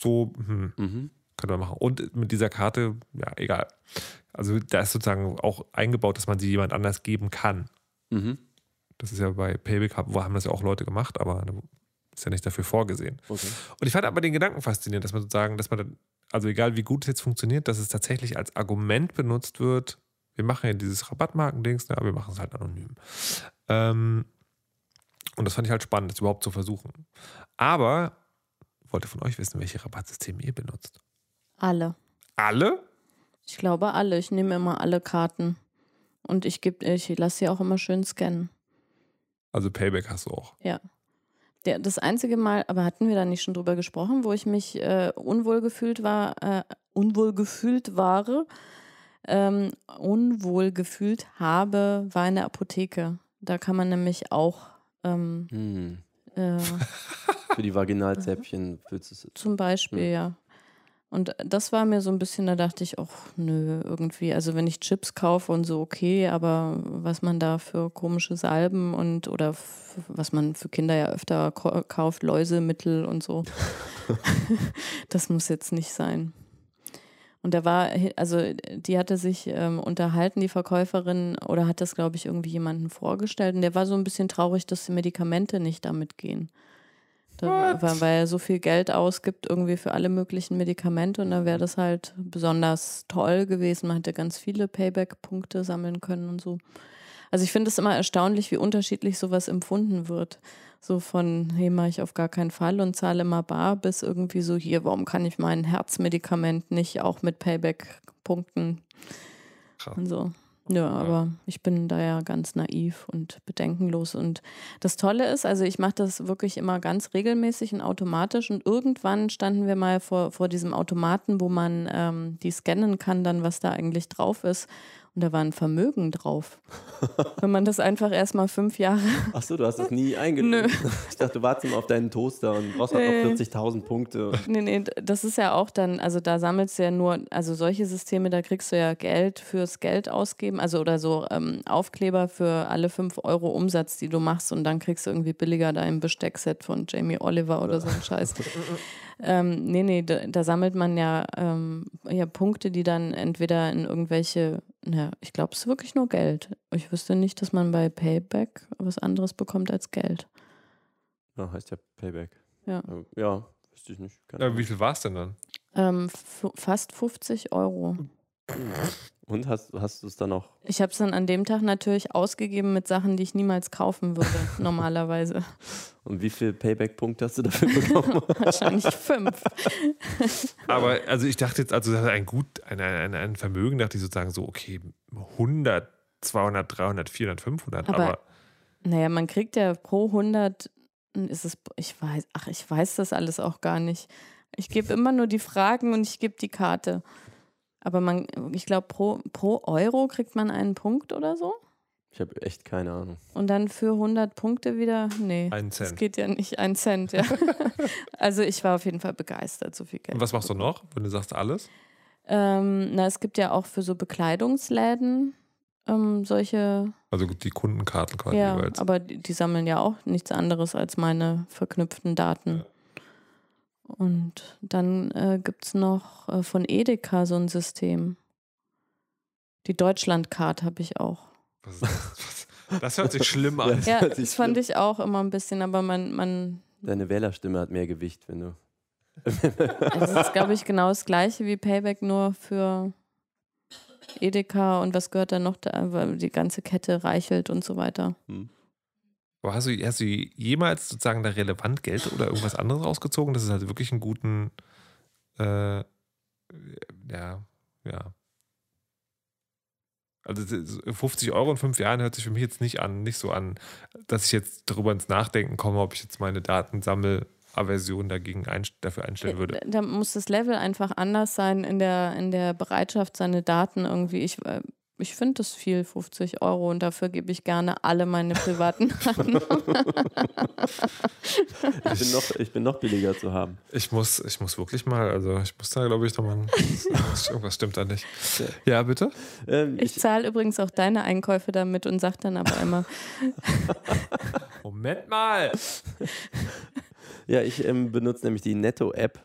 so, hm, Mhm. könnte man machen. Und mit dieser Karte, ja, egal. Also da ist sozusagen auch eingebaut, dass man sie jemand anders geben kann. Mhm. Das ist ja bei Payback, haben haben das ja auch Leute gemacht, aber ist ja nicht dafür vorgesehen. Okay. Und ich fand aber den Gedanken faszinierend, dass man sozusagen, dass man dann, also egal wie gut es jetzt funktioniert, dass es tatsächlich als Argument benutzt wird, wir machen ja dieses Rabattmarkendings, ne, aber wir machen es halt anonym. Ähm, und das fand ich halt spannend, das überhaupt zu versuchen. Aber wollte von euch wissen, welche Rabattsysteme ihr benutzt. Alle. Alle? Ich glaube alle. Ich nehme immer alle Karten. Und ich gebe, ich lasse sie auch immer schön scannen. Also Payback hast du auch. Der, das einzige Mal, aber hatten wir da nicht schon drüber gesprochen, wo ich mich äh, unwohl gefühlt war, äh, unwohl gefühlt war, ähm, unwohl gefühlt habe, war in der Apotheke. Da kann man nämlich auch ähm, Hm. Äh, Für die Vaginalzäpfchen willst du es. zum Beispiel, Hm. ja. Und das war mir so ein bisschen, da dachte ich, ach nö, irgendwie, also wenn ich Chips kaufe und so, okay, aber was man da für komische Salben und oder was man für Kinder ja öfter kauft, Läusemittel und so, das muss jetzt nicht sein. Und da war, also die hatte sich ähm, unterhalten, die Verkäuferin, oder hat das, glaube ich, irgendwie jemanden vorgestellt. Und der war so ein bisschen traurig, dass die Medikamente nicht damit gehen. Da, weil, weil er so viel Geld ausgibt irgendwie für alle möglichen Medikamente und da wäre das halt besonders toll gewesen. Man hätte ganz viele Payback-Punkte sammeln können und so. Also ich finde es immer erstaunlich, wie unterschiedlich sowas empfunden wird. So von, hey, mache ich auf gar keinen Fall und zahle immer bar, bis irgendwie so, hier, warum kann ich mein Herzmedikament nicht auch mit Payback-Punkten Krass. und so. Ja, aber ich bin da ja ganz naiv und bedenkenlos. Und das Tolle ist, also ich mache das wirklich immer ganz regelmäßig und automatisch. Und irgendwann standen wir mal vor, vor diesem Automaten, wo man ähm, die scannen kann, dann was da eigentlich drauf ist. Und da war ein Vermögen drauf. Wenn man das einfach erstmal fünf Jahre. Achso, du hast das nie eingelöst. Ich dachte, du wartest immer auf deinen Toaster und brauchst halt noch Nee. 40.000 Punkte. Nee, nee, das ist ja auch dann, also da sammelst du ja nur, also solche Systeme, da kriegst du ja Geld fürs Geld ausgeben, also oder so ähm, Aufkleber für alle fünf Euro Umsatz, die du machst und dann kriegst du irgendwie billiger dein Besteckset von Jamie Oliver oder so ein Scheiß. Ähm, nee, nee, da, da sammelt man ja, ähm, ja Punkte, die dann entweder in irgendwelche, ja, ich glaube, es ist wirklich nur Geld. Ich wüsste nicht, dass man bei Payback was anderes bekommt als Geld. Ja, heißt ja Payback. Ja. Äh, Ja, wüsste ich nicht. Keine Ja, wie viel war es denn dann? Ähm, fast 50 Euro. Und hast, hast du es dann auch? Ich habe es dann an dem Tag natürlich ausgegeben mit Sachen, die ich niemals kaufen würde, normalerweise. Und wie viel Payback-Punkte hast du dafür bekommen? Wahrscheinlich fünf. Aber also ich dachte jetzt, also das hat ein gut, ein, ein, ein Vermögen, dachte ich sozusagen so, okay, 100, 200, 300, 400, 500, Aber- aber, Naja, man kriegt ja pro 100, ist es, ich weiß, ach, ich weiß das alles auch gar nicht. Ich gebe immer nur die Fragen und ich gebe die Karte. Aber man, ich glaube, pro, pro Euro kriegt man einen Punkt oder so. Ich habe echt keine Ahnung. Und dann für 100 Punkte wieder, nee. Ein Das Cent. geht ja nicht, ein Cent, ja. also ich war auf jeden Fall begeistert, so viel Geld. Und was machst du noch, wenn du sagst alles? Ähm, na, es gibt ja auch für so Bekleidungsläden ähm, solche, Also die Kundenkarten quasi ja, jeweils. aber die, die sammeln ja auch nichts anderes als meine verknüpften Daten. Und dann äh, gibt es noch äh, von Edeka so ein System. Die Deutschlandcard habe ich auch. Was das? Was- Das hört sich schlimm an. Das Ja, sich das fand schlimm. ich auch immer ein bisschen, aber man, man Deine Wählerstimme hat mehr Gewicht, wenn du. das ist, glaube ich, genau das gleiche wie Payback, nur für Edeka und was gehört da noch da, weil die ganze Kette reichelt und so weiter. Hm. Aber hast du, hast du jemals sozusagen da relevant Geld oder irgendwas anderes rausgezogen? Das ist halt wirklich einen guten, äh, ja, ja. Also das- 50 Euro in fünf Jahren hört sich für mich jetzt nicht an, nicht so an, dass ich jetzt darüber ins Nachdenken komme, ob ich jetzt meine Datensammelaversion dagegen einst dafür einstellen würde. Da muss das Level einfach anders sein in der, in der Bereitschaft, seine Daten irgendwie. Ich, äh, ich finde das viel, 50 Euro und dafür gebe ich gerne alle meine privaten Daten. Ich bin, noch, ich bin noch billiger zu haben. Ich muss, ich muss wirklich mal, also ich muss da, glaube ich, nochmal. Irgendwas stimmt da nicht. Ja, bitte? Ähm, Ich zahle übrigens auch deine Einkäufe damit und sage dann aber immer, Moment mal! Ja, ich ähm, benutze nämlich die Netto-App.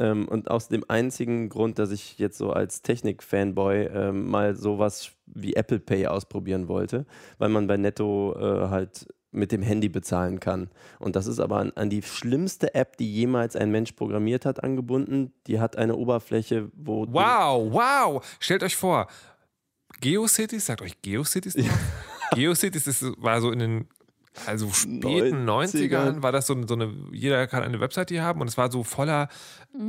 Ähm, und aus dem einzigen Grund, dass ich jetzt so als Technik-Fanboy ähm, mal sowas wie Apple Pay ausprobieren wollte, weil man bei Netto äh, halt mit dem Handy bezahlen kann. Und das ist aber an, an die schlimmste App, die jemals ein Mensch programmiert hat, angebunden. Die hat eine Oberfläche, wo. Wow, wow! Stellt euch vor, GeoCities, sagt euch GeoCities noch? GeoCities ist, war so in den also späten 90ern 90ern. war das so, so eine, jeder kann eine Webseite haben und es war so voller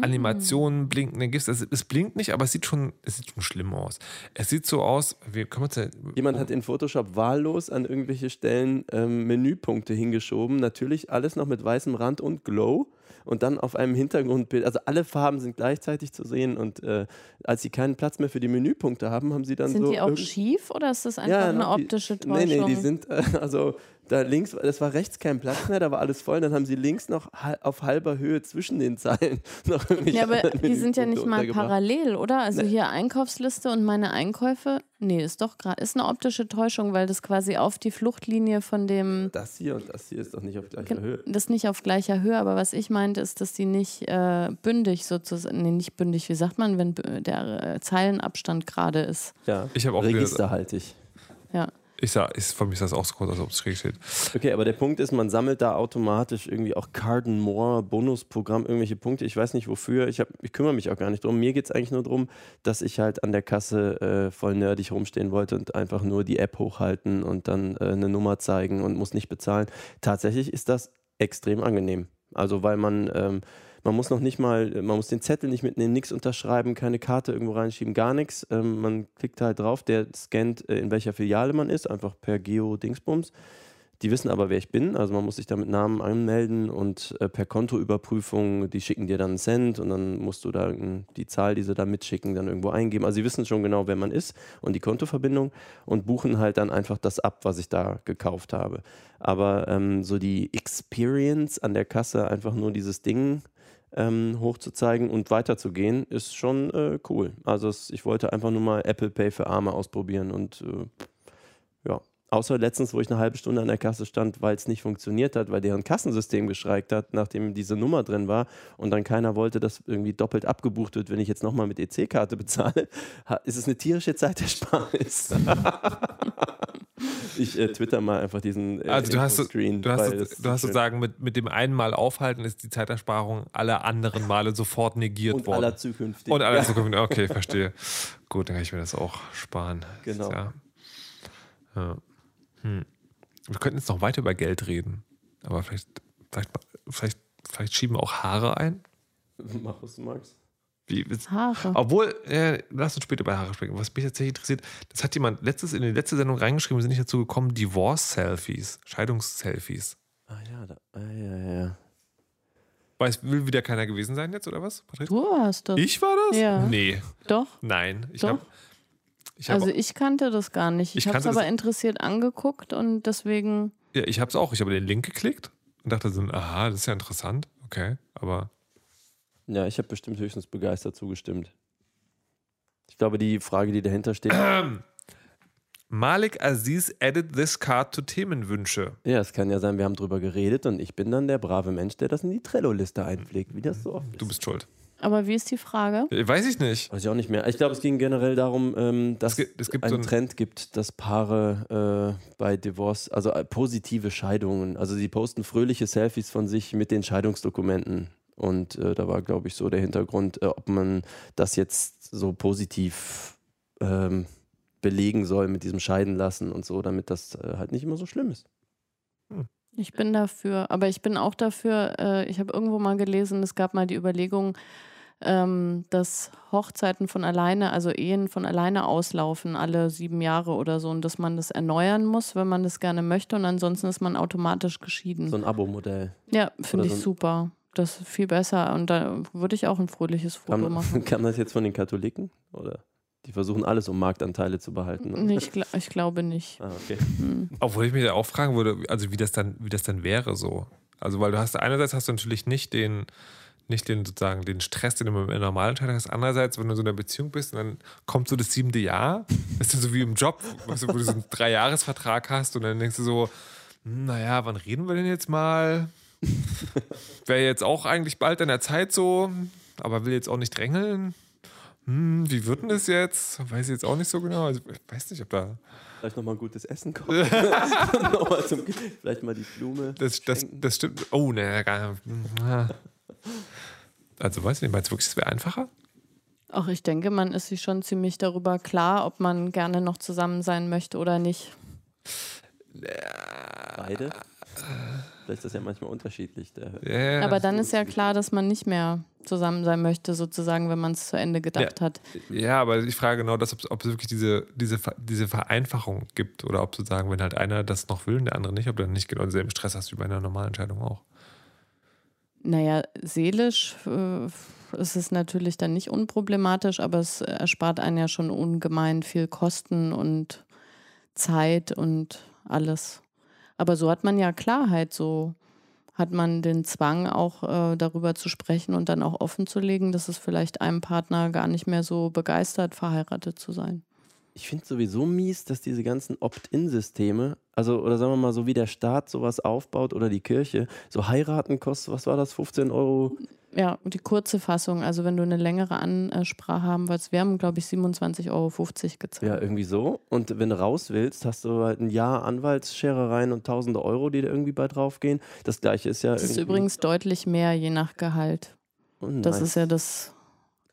Animationen, blinkende GIFs. Es, es blinkt nicht, aber es sieht schon, es sieht schon schlimm aus. Es sieht so aus, wie können wir uns denn- Jemand hat in Photoshop wahllos an irgendwelche Stellen ähm, Menüpunkte hingeschoben. Natürlich alles noch mit weißem Rand und Glow. Und dann auf einem Hintergrundbild, also alle Farben sind gleichzeitig zu sehen. Und äh, als sie keinen Platz mehr für die Menüpunkte haben, haben sie dann sind so. die auch schief oder ist das einfach eine noch, die- optische Täuschung? Nee, nee, die sind, äh, also da links, es war rechts kein Platz mehr, da war alles voll. Dann haben sie links noch hal- auf halber Höhe zwischen den Zeilen noch irgendwelche ja, aber die sind ja nicht mal parallel, oder? Also hier Einkaufsliste und meine Einkäufe. Nee, ist doch gerade, ist eine optische Täuschung, weil das quasi auf die Fluchtlinie von dem, Das hier und das hier ist doch nicht auf gleicher Höhe. das nicht auf gleicher Höhe, aber was ich meinte, ist, dass die nicht äh, bündig sozusagen, nee, nicht bündig, wie sagt man, wenn der äh, Zeilenabstand gerade ist. Ja, Ich habe auch registerhaltig. Ja. Ich sag, ich, für mich ist das auch so groß, als ob es schräg steht. Okay, aber der Punkt ist, man sammelt da automatisch irgendwie auch Cardon More, Bonusprogramm, irgendwelche Punkte. Ich weiß nicht wofür. Ich, hab, ich kümmere mich auch gar nicht drum. Mir geht es eigentlich nur darum, dass ich halt an der Kasse äh, voll nerdig rumstehen wollte und einfach nur die App hochhalten und dann äh, eine Nummer zeigen und muss nicht bezahlen. Tatsächlich ist das extrem angenehm. Also weil man, ähm, man muss noch nicht mal, man muss den Zettel nicht mitnehmen, nichts unterschreiben, keine Karte irgendwo reinschieben, gar nichts. Ähm, man klickt halt drauf, der scannt, äh, in welcher Filiale man ist, einfach per Geo-Dingsbums. Die wissen aber, wer ich bin. Also man muss sich da mit Namen anmelden und äh, per Kontoüberprüfung, die schicken dir dann einen Cent und dann musst du da die Zahl, die sie da mitschicken, dann irgendwo eingeben. Also sie wissen schon genau, wer man ist und die Kontoverbindung und buchen halt dann einfach das ab, was ich da gekauft habe. Aber ähm, so die Experience an der Kasse, einfach nur dieses Ding ähm, hochzuzeigen und weiterzugehen, ist schon äh, cool. Also es, ich wollte einfach nur mal Apple Pay für Arme ausprobieren und äh, ja. Außer letztens, wo ich eine halbe Stunde an der Kasse stand, weil es nicht funktioniert hat, weil deren Kassensystem gestreikt hat, nachdem diese Nummer drin war und dann keiner wollte, dass irgendwie doppelt abgebucht wird, wenn ich jetzt nochmal mit EC-Karte bezahle, ist es eine tierische Zeitersparnis. ich äh, twitter mal einfach diesen äh, Also du hast, Infoscreen, du hast, ist du hast sozusagen mit, mit dem einen Mal aufhalten ist die Zeitersparung aller anderen Male sofort negiert und worden. aller zukünftigen. Und aller Ja. Okay, verstehe. Gut, dann kann ich mir das auch sparen. Genau. Ja. Ja. Hm. Wir könnten jetzt noch weiter über Geld reden. Aber vielleicht, vielleicht, vielleicht, vielleicht schieben wir auch Haare ein. Mach, was du magst. Wie, Haare. obwohl, äh, lass uns später bei Haare sprechen. Was mich tatsächlich interessiert, das hat jemand letztes in die letzte Sendung reingeschrieben, wir sind nicht dazu gekommen, Divorce-Selfies, Scheidungs-Selfies. Ah ja, da, ah, ja, ja. Weiß, will wieder keiner gewesen sein jetzt, oder was? Patrick? Du hast das. Ich war das? Ja. Nee, Doch. nein. Ich Doch. habe ich hab, Also ich kannte das gar nicht. Ich Ich habe es aber interessiert angeguckt und deswegen. ja, ich hab's auch. Ich habe den Link geklickt und dachte so, aha, das ist ja interessant. Okay, aber Ja, ich habe bestimmt höchstens begeistert zugestimmt. Ich glaube, die Frage, die dahinter steht, Malik Aziz added this card to Themenwünsche. ja, es kann ja sein, wir haben drüber geredet und ich bin dann der brave Mensch, der das in die Trello-Liste einpflegt, wie das so oft Du ist. bist schuld. Aber wie ist die Frage? Weiß ich nicht. Weiß ich auch nicht mehr. Ich glaube, es ging generell darum, ähm, dass Es gibt- es gibt einen so ein- Trend gibt, dass Paare äh, bei Divorce, also äh, positive Scheidungen, also sie posten fröhliche Selfies von sich mit den Scheidungsdokumenten. Und äh, da war, glaube ich, so der Hintergrund, äh, ob man das jetzt so positiv ähm, belegen soll mit diesem Scheiden lassen und so, damit das äh, halt nicht immer so schlimm ist. Ich bin dafür, aber ich bin auch dafür, äh, ich habe irgendwo mal gelesen, es gab mal die Überlegung, ähm, dass Hochzeiten von alleine, also Ehen von alleine auslaufen, alle sieben Jahre oder so, und dass man das erneuern muss, wenn man das gerne möchte, und ansonsten ist man automatisch geschieden. So ein Abo-Modell. ja, finde ich so super. Das ist viel besser und da würde ich auch ein fröhliches Foto Kam, machen. kam das jetzt von den Katholiken? Oder? Die versuchen alles, um Marktanteile zu behalten. Nee, ich, gl ich glaube nicht. Ah, okay. Obwohl ich mich ja auch fragen würde, also wie das dann, wie das dann wäre so. Also weil du hast einerseits hast du natürlich nicht den, nicht den sozusagen den Stress, den du mit einer normalen Scheidung hast. Andererseits, wenn du in so einer Beziehung bist und dann kommt so das siebte Jahr, das ist dann so wie im Job, weißt du, wo du so einen Dreijahresvertrag hast und dann denkst du so, hm, naja, wann reden wir denn jetzt mal? Wäre jetzt auch eigentlich bald an der Zeit so, aber will jetzt auch nicht drängeln. Hm, wie wird denn das jetzt? Weiß ich jetzt auch nicht so genau. Also, ich weiß nicht, ob da. Vielleicht nochmal ein gutes Essen zum, vielleicht mal die Blume. Das, das, das stimmt. Oh, ne, gar Also weiß ich nicht, meinst du wirklich, es wäre einfacher? Auch ich denke, man ist sich schon ziemlich darüber klar, ob man gerne noch zusammen sein möchte oder nicht. Beide? Vielleicht ist das ja manchmal unterschiedlich. Ja, Aber dann ist ja klar, dass man nicht mehr zusammen sein möchte, sozusagen, wenn man es zu Ende gedacht hat. Ja, aber ich frage genau das, ob, es wirklich diese, diese, diese Vereinfachung gibt oder ob sozusagen, wenn halt einer das noch will und der andere nicht, ob du dann nicht genau denselben Stress hast wie bei einer normalen Entscheidung auch. Naja, seelisch äh, ist es natürlich dann nicht unproblematisch, aber es erspart einen ja schon ungemein viel Kosten und Zeit und alles. Aber so hat man ja Klarheit, so hat man den Zwang, auch äh, darüber zu sprechen und dann auch offen zu legen, dass es vielleicht einem Partner gar nicht mehr so begeistert, verheiratet zu sein. ich finde sowieso mies, dass diese ganzen Opt-in-Systeme, also oder sagen wir mal so wie der Staat sowas aufbaut oder die Kirche, so heiraten kostet, was war das, 15 Euro? Ja, die kurze Fassung, also wenn du eine längere Ansprache haben willst, wir haben, glaube ich, 27,50 Euro gezahlt. Ja, irgendwie so. Und wenn du raus willst, hast du halt ein Jahr Anwaltsscherereien und tausende Euro, die da irgendwie bei draufgehen. Das gleiche ist ja Das ist übrigens deutlich mehr, je nach Gehalt. Oh, Das nice. ist ja das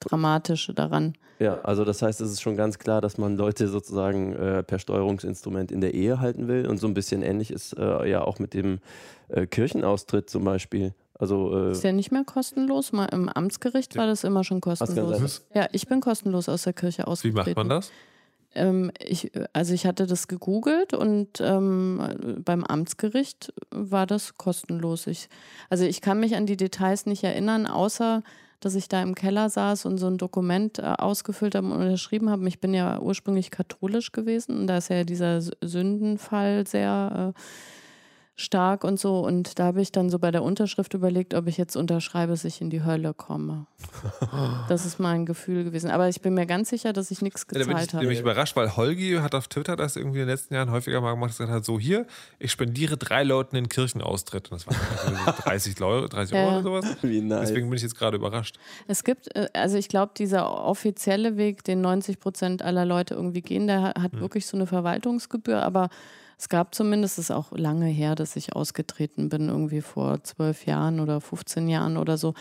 Dramatische daran. Ja, also das heißt, es ist schon ganz klar, dass man Leute sozusagen äh, per Steuerungsinstrument in der Ehe halten will. Und so ein bisschen ähnlich ist äh, ja auch mit dem äh, Kirchenaustritt zum Beispiel. Also äh, Ist ja nicht mehr kostenlos. Mal im Amtsgericht war das immer schon kostenlos. Ja, ich bin kostenlos aus der Kirche Wie ausgetreten. macht man das? Ähm, ich, also ich hatte das gegoogelt und ähm, beim Amtsgericht war das kostenlos. Ich, also ich kann mich an die Details nicht erinnern, außer dass ich da im Keller saß und so ein Dokument äh, ausgefüllt habe und unterschrieben habe. Ich bin ja ursprünglich katholisch gewesen und da ist ja dieser Sündenfall sehr äh, stark und so. Und da habe ich dann so bei der Unterschrift überlegt, ob ich jetzt unterschreibe, dass ich in die Hölle komme. Das ist mein Gefühl gewesen. Aber ich bin mir ganz sicher, dass ich nichts Ja, da bin ich gezahlt habe. nämlich überrascht, weil Holgi hat auf Twitter das irgendwie in den letzten Jahren häufiger mal gemacht, gesagt hat, so hier, ich spendiere drei Leuten den Kirchenaustritt. Und das waren 30 Euro, 30 Euro Ja. oder sowas. wie nice. Deswegen bin ich jetzt gerade überrascht. Es gibt, äh, also ich glaube, dieser offizielle Weg, den 90 Prozent aller Leute irgendwie gehen, der ha- hat wirklich so eine Verwaltungsgebühr, aber es gab zumindest, es ist auch lange her, dass ich ausgetreten bin, irgendwie vor zwölf Jahren oder 15 Jahren oder so.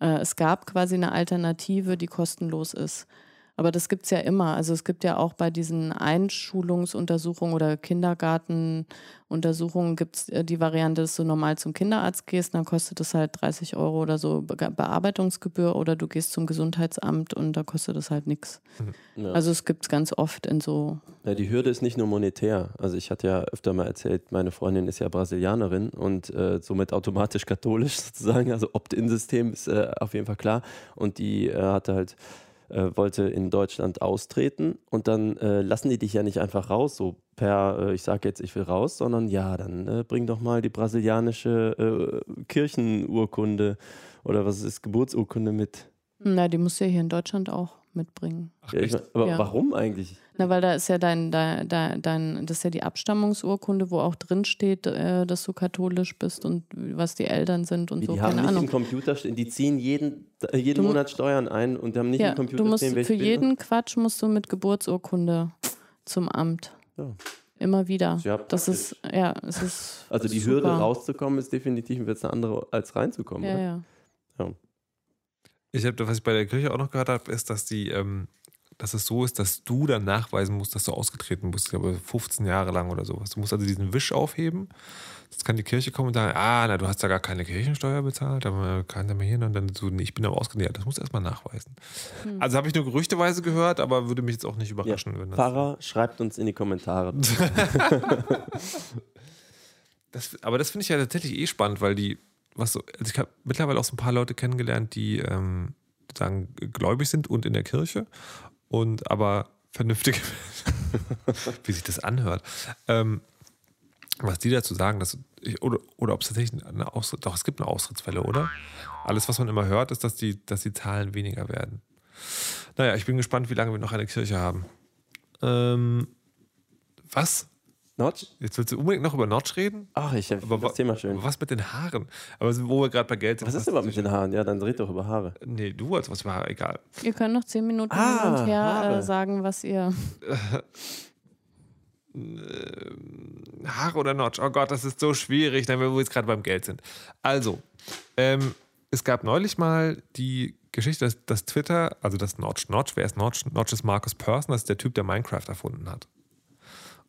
Äh, Es gab quasi eine Alternative, die kostenlos ist. Aber das gibt es ja immer. Also es gibt ja auch bei diesen Einschulungsuntersuchungen oder Kindergartenuntersuchungen gibt es die Variante, dass du normal zum Kinderarzt gehst, dann kostet das halt 30 Euro oder so Be Bearbeitungsgebühr oder du gehst zum Gesundheitsamt und da kostet das halt nichts. Ja. Also es gibt es ganz oft in so, Ja, die Hürde ist nicht nur monetär. Also ich hatte ja öfter mal erzählt, meine Freundin ist ja Brasilianerin und äh, somit automatisch katholisch sozusagen. Also Opt-in-System ist äh, auf jeden Fall klar. Und die äh, hatte halt, äh, wollte in Deutschland austreten und dann äh, lassen die dich ja nicht einfach raus, so per, äh, ich sage jetzt, ich will raus, sondern ja, dann äh, bring doch mal die brasilianische äh, Kirchenurkunde oder was ist, Geburtsurkunde mit. na, die musst du ja hier in Deutschland auch mitbringen. Ach, Ja, ich mein, aber Ja. warum eigentlich? Na, weil da ist ja dein, dein, dein, dein das ist ja die Abstammungsurkunde, wo auch drin steht, äh, dass du katholisch bist und was die Eltern sind und Wie, so, die haben keine nicht Ahnung. im Computer stehen, die ziehen jeden, jeden Du Monat Steuern ein und haben nicht Ja, im Computer du musst stehen, für jeden Quatsch musst du mit Geburtsurkunde zum Amt. Ja. Immer wieder. Ja, das ist, ja, es ist. Also die super. Hürde rauszukommen ist definitiv jetzt eine andere als reinzukommen. Ja, oder? ja. Ich habe, was ich bei der Kirche auch noch gehört habe, ist, dass die, ähm, dass es so ist, dass du dann nachweisen musst, dass du ausgetreten bist. Ich glaube, 15 Jahre lang oder sowas. Du musst also diesen Wisch aufheben. Jetzt kann die Kirche kommen und sagen, ah, na, du hast ja gar keine Kirchensteuer bezahlt, aber kann der mal hin und dann so, nee, ich bin aber ausgetreten. Ja, das musst du erstmal nachweisen. Hm. Also habe ich nur gerüchteweise gehört, aber würde mich jetzt auch nicht überraschen, wenn das. Pfarrer, schreibt uns in die Kommentare. Das, aber das finde ich ja tatsächlich eh spannend, weil die, was so, also ich habe mittlerweile auch so ein paar Leute kennengelernt, die ähm, sagen, gläubig sind und in der Kirche. und aber vernünftige, wie sich das anhört. Ähm, was die dazu sagen, dass, ich, oder, oder ob es tatsächlich eine Ausritt, doch es gibt eine Austrittswelle, oder? Alles, was man immer hört, ist, dass die, dass die Zahlen weniger werden. Naja, ich bin gespannt, wie lange wir noch eine Kirche haben. Ähm, was? Notch? Jetzt willst du unbedingt noch über Notch reden? Ach, ich finde Aber das Thema schön. Was mit den Haaren? Aber wo wir gerade bei Geld sind. Was ist denn überhaupt mit den Haaren? Ja, dann dreht doch über Haare. Nee, du wolltest was über Haare, egal. Ihr könnt noch zehn Minuten Ah, hin und her Haare. äh, sagen, was ihr. Haare oder Notch? Oh Gott, das ist so schwierig, wenn wir jetzt gerade beim Geld sind. Also, ähm, es gab neulich mal die Geschichte, dass, dass Twitter, also das Notch, Notch, wer ist Notch? Notch ist Marcus Persson, das ist der Typ, der Minecraft erfunden hat.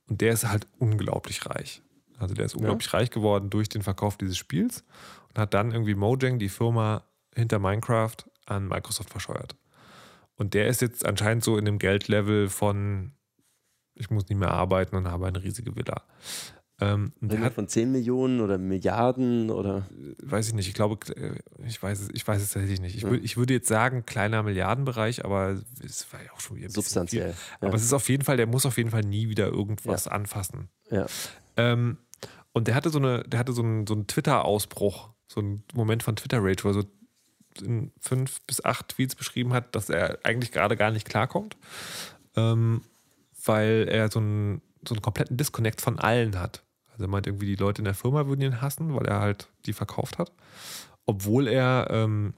Und der ist halt unglaublich reich. Also der ist unglaublich reich geworden durch den Verkauf dieses Spiels und hat dann irgendwie Mojang, die Firma hinter Minecraft, an Microsoft verscheuert. Und der ist jetzt anscheinend so in dem Geldlevel von, ich muss nicht mehr arbeiten und habe eine riesige Villa. Ähm, Reden hat, von 10 Millionen oder Milliarden oder. weiß ich nicht, ich glaube, äh, ich weiß es, ich weiß es tatsächlich nicht. Ich, Ja. ich würde jetzt sagen, kleiner Milliardenbereich, aber es war ja auch schon wieder ein Substanziell. Viel. Aber es ist auf jeden Fall, der muss auf jeden Fall nie wieder irgendwas anfassen. Ja. Ähm, und der hatte so eine, der hatte so einen, so einen Twitter-Ausbruch, so einen Moment von Twitter-Rage, wo er so in fünf bis acht Tweets beschrieben hat, dass er eigentlich gerade gar nicht klarkommt, ähm, weil er so einen, so einen kompletten Disconnect von allen hat. Also er meint irgendwie, die Leute in der Firma würden ihn hassen, weil er halt die verkauft hat. Obwohl er, ähm,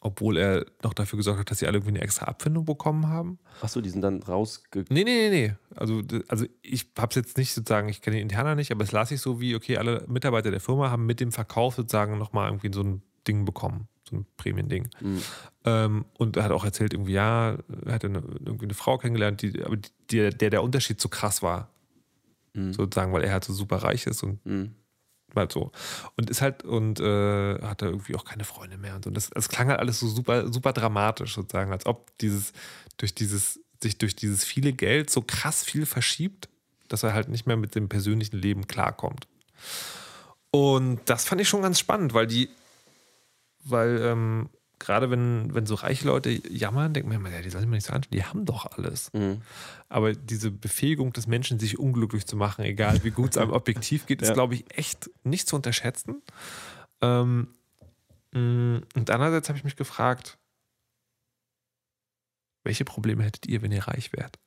obwohl er noch dafür gesorgt hat, dass sie alle irgendwie eine extra Abfindung bekommen haben. Achso, die sind dann rausge. Nee, nee, nee, nee. Also, also ich habe es jetzt nicht sozusagen, ich kenne den Interner nicht, aber es las ich so wie, okay, alle Mitarbeiter der Firma haben mit dem Verkauf sozusagen nochmal irgendwie so ein Ding bekommen, so ein Prämiending. Mhm. Ähm, und er hat auch erzählt, irgendwie, ja, er hatte eine, irgendwie eine Frau kennengelernt, die, aber die, der der Unterschied so krass war. Mhm. Sozusagen, weil er halt so super reich ist und Mhm. halt so. Und ist halt, und äh, hatte irgendwie auch keine Freunde mehr und so. Und das, das klang halt alles so super, super dramatisch, sozusagen, als ob dieses, durch dieses, sich durch dieses viele Geld so krass viel verschiebt, dass er halt nicht mehr mit dem persönlichen Leben klarkommt. Und das fand ich schon ganz spannend, weil die, weil ähm, gerade wenn, wenn so reiche Leute jammern, denkt man immer, ja, die sollen mir nicht so anschauen, die haben doch alles. Mhm. Aber diese Befähigung des Menschen, sich unglücklich zu machen, egal wie gut es einem objektiv geht, ist, Ja. glaube ich, echt nicht zu unterschätzen. Ähm, mh, und andererseits habe ich mich gefragt, welche Probleme hättet ihr, wenn ihr reich wärt?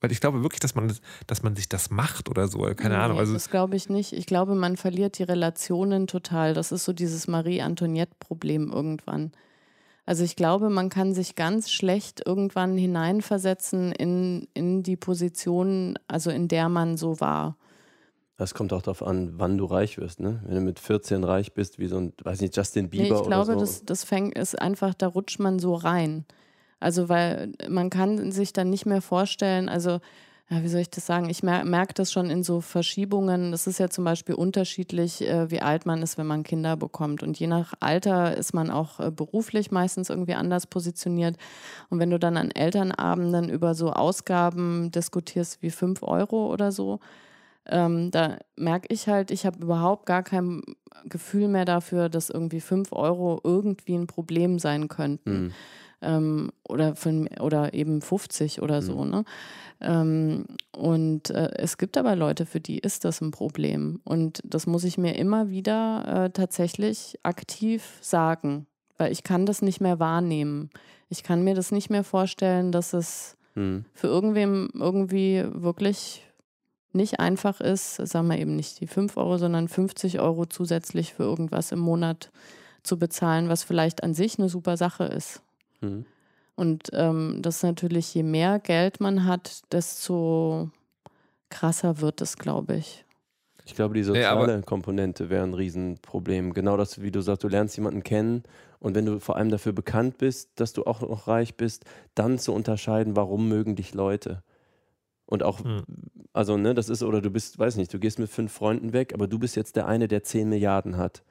Weil ich glaube wirklich, dass man, das- dass man sich das macht oder so. Keine Ahnung. Nee, Also, das glaube ich nicht. Ich glaube, man verliert die Relationen total. Das ist so dieses Marie-Antoinette-Problem irgendwann. Also ich glaube, man kann sich ganz schlecht irgendwann hineinversetzen in, in die Position, also in der man so war. Das kommt auch darauf an, wann du reich wirst, ne? Wenn du mit 14 reich bist, wie so ein, weiß nicht, Justin Bieber Nee, ich glaube, oder so. das, das fängt, ist einfach, da rutscht man so rein. Also, weil man kann sich dann nicht mehr vorstellen, also, ja, wie soll ich das sagen? Ich mer merke das schon in so Verschiebungen. Das ist ja zum Beispiel unterschiedlich, äh, wie alt man ist, wenn man Kinder bekommt. Und je nach Alter ist man auch äh, beruflich meistens irgendwie anders positioniert. Und wenn du dann an Elternabenden über so Ausgaben diskutierst wie 5 Euro oder so, ähm, da merke ich halt, ich habe überhaupt gar kein Gefühl mehr dafür, dass irgendwie 5 Euro irgendwie ein Problem sein könnten. Mhm. Ähm, oder, von, oder eben 50 oder so. Ne? Ähm, und äh, es gibt aber Leute, für die ist das ein Problem. Und das muss ich mir immer wieder äh, tatsächlich aktiv sagen, weil ich kann das nicht mehr wahrnehmen. Ich kann mir das nicht mehr vorstellen, dass es Mhm. für irgendwem irgendwie wirklich nicht einfach ist, sagen wir eben nicht die 5 Euro, sondern 50 Euro zusätzlich für irgendwas im Monat zu bezahlen, was vielleicht an sich eine super Sache ist. Mhm. Und ähm, das ist natürlich, je mehr Geld man hat, desto krasser wird es, glaube ich. Ich glaube, die Nee, soziale Komponente wäre ein Riesenproblem. Genau das, wie du sagst, du lernst jemanden kennen und wenn du vor allem dafür bekannt bist, dass du auch noch reich bist, dann zu unterscheiden, warum mögen dich Leute. Und auch, Hm. also, ne, das ist, oder du bist, weiß nicht, du gehst mit fünf Freunden weg, aber du bist jetzt der eine, der 10 Milliarden hat.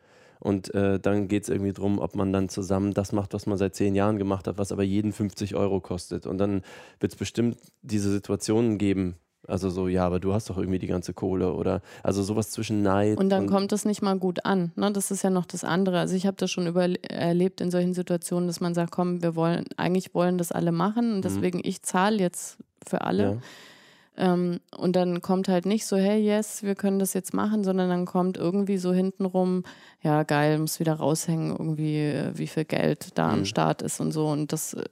Und äh, dann geht es irgendwie darum, ob man dann zusammen das macht, was man seit zehn Jahren gemacht hat, was aber jeden 50 Euro kostet. Und dann wird es bestimmt diese Situationen geben, Also so, ja, aber du hast doch irgendwie die ganze Kohle oder also sowas zwischen Neid. Und dann kommt das nicht mal gut an. Ne? Das ist ja noch das andere. Also ich habe das schon erlebt in solchen Situationen, dass man sagt, komm, wir wollen, eigentlich wollen das alle machen und mhm. deswegen ich zahle jetzt für alle. Ja. Ähm, und dann kommt halt nicht so, hey, yes, wir können das jetzt machen, sondern dann kommt irgendwie so hintenrum, ja, geil, muss wieder raushängen, irgendwie, äh, wie viel Geld da mhm. am Start ist und so. Und das äh,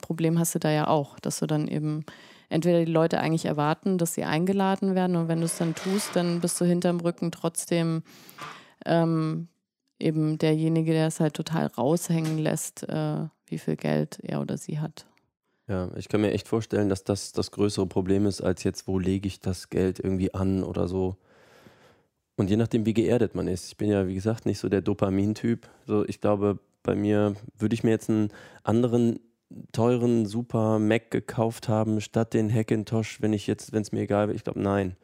Problem hast du da ja auch, dass du dann eben entweder die Leute eigentlich erwarten, dass sie eingeladen werden und wenn du es dann tust, dann bist du hinterm Rücken trotzdem ähm, eben derjenige, der es halt total raushängen lässt, äh, wie viel Geld er oder sie hat. Ja, ich kann mir echt vorstellen, dass das das größere Problem ist, als jetzt, wo lege ich das Geld irgendwie an oder so. Und je nachdem, wie geerdet man ist. Ich bin ja, wie gesagt, nicht so der Dopamin-Typ. So, ich glaube, bei mir würde ich mir jetzt einen anderen teuren super Mac gekauft haben, statt den Hackintosh, wenn ich jetzt, wenn es mir egal wäre. Ich glaube, nein.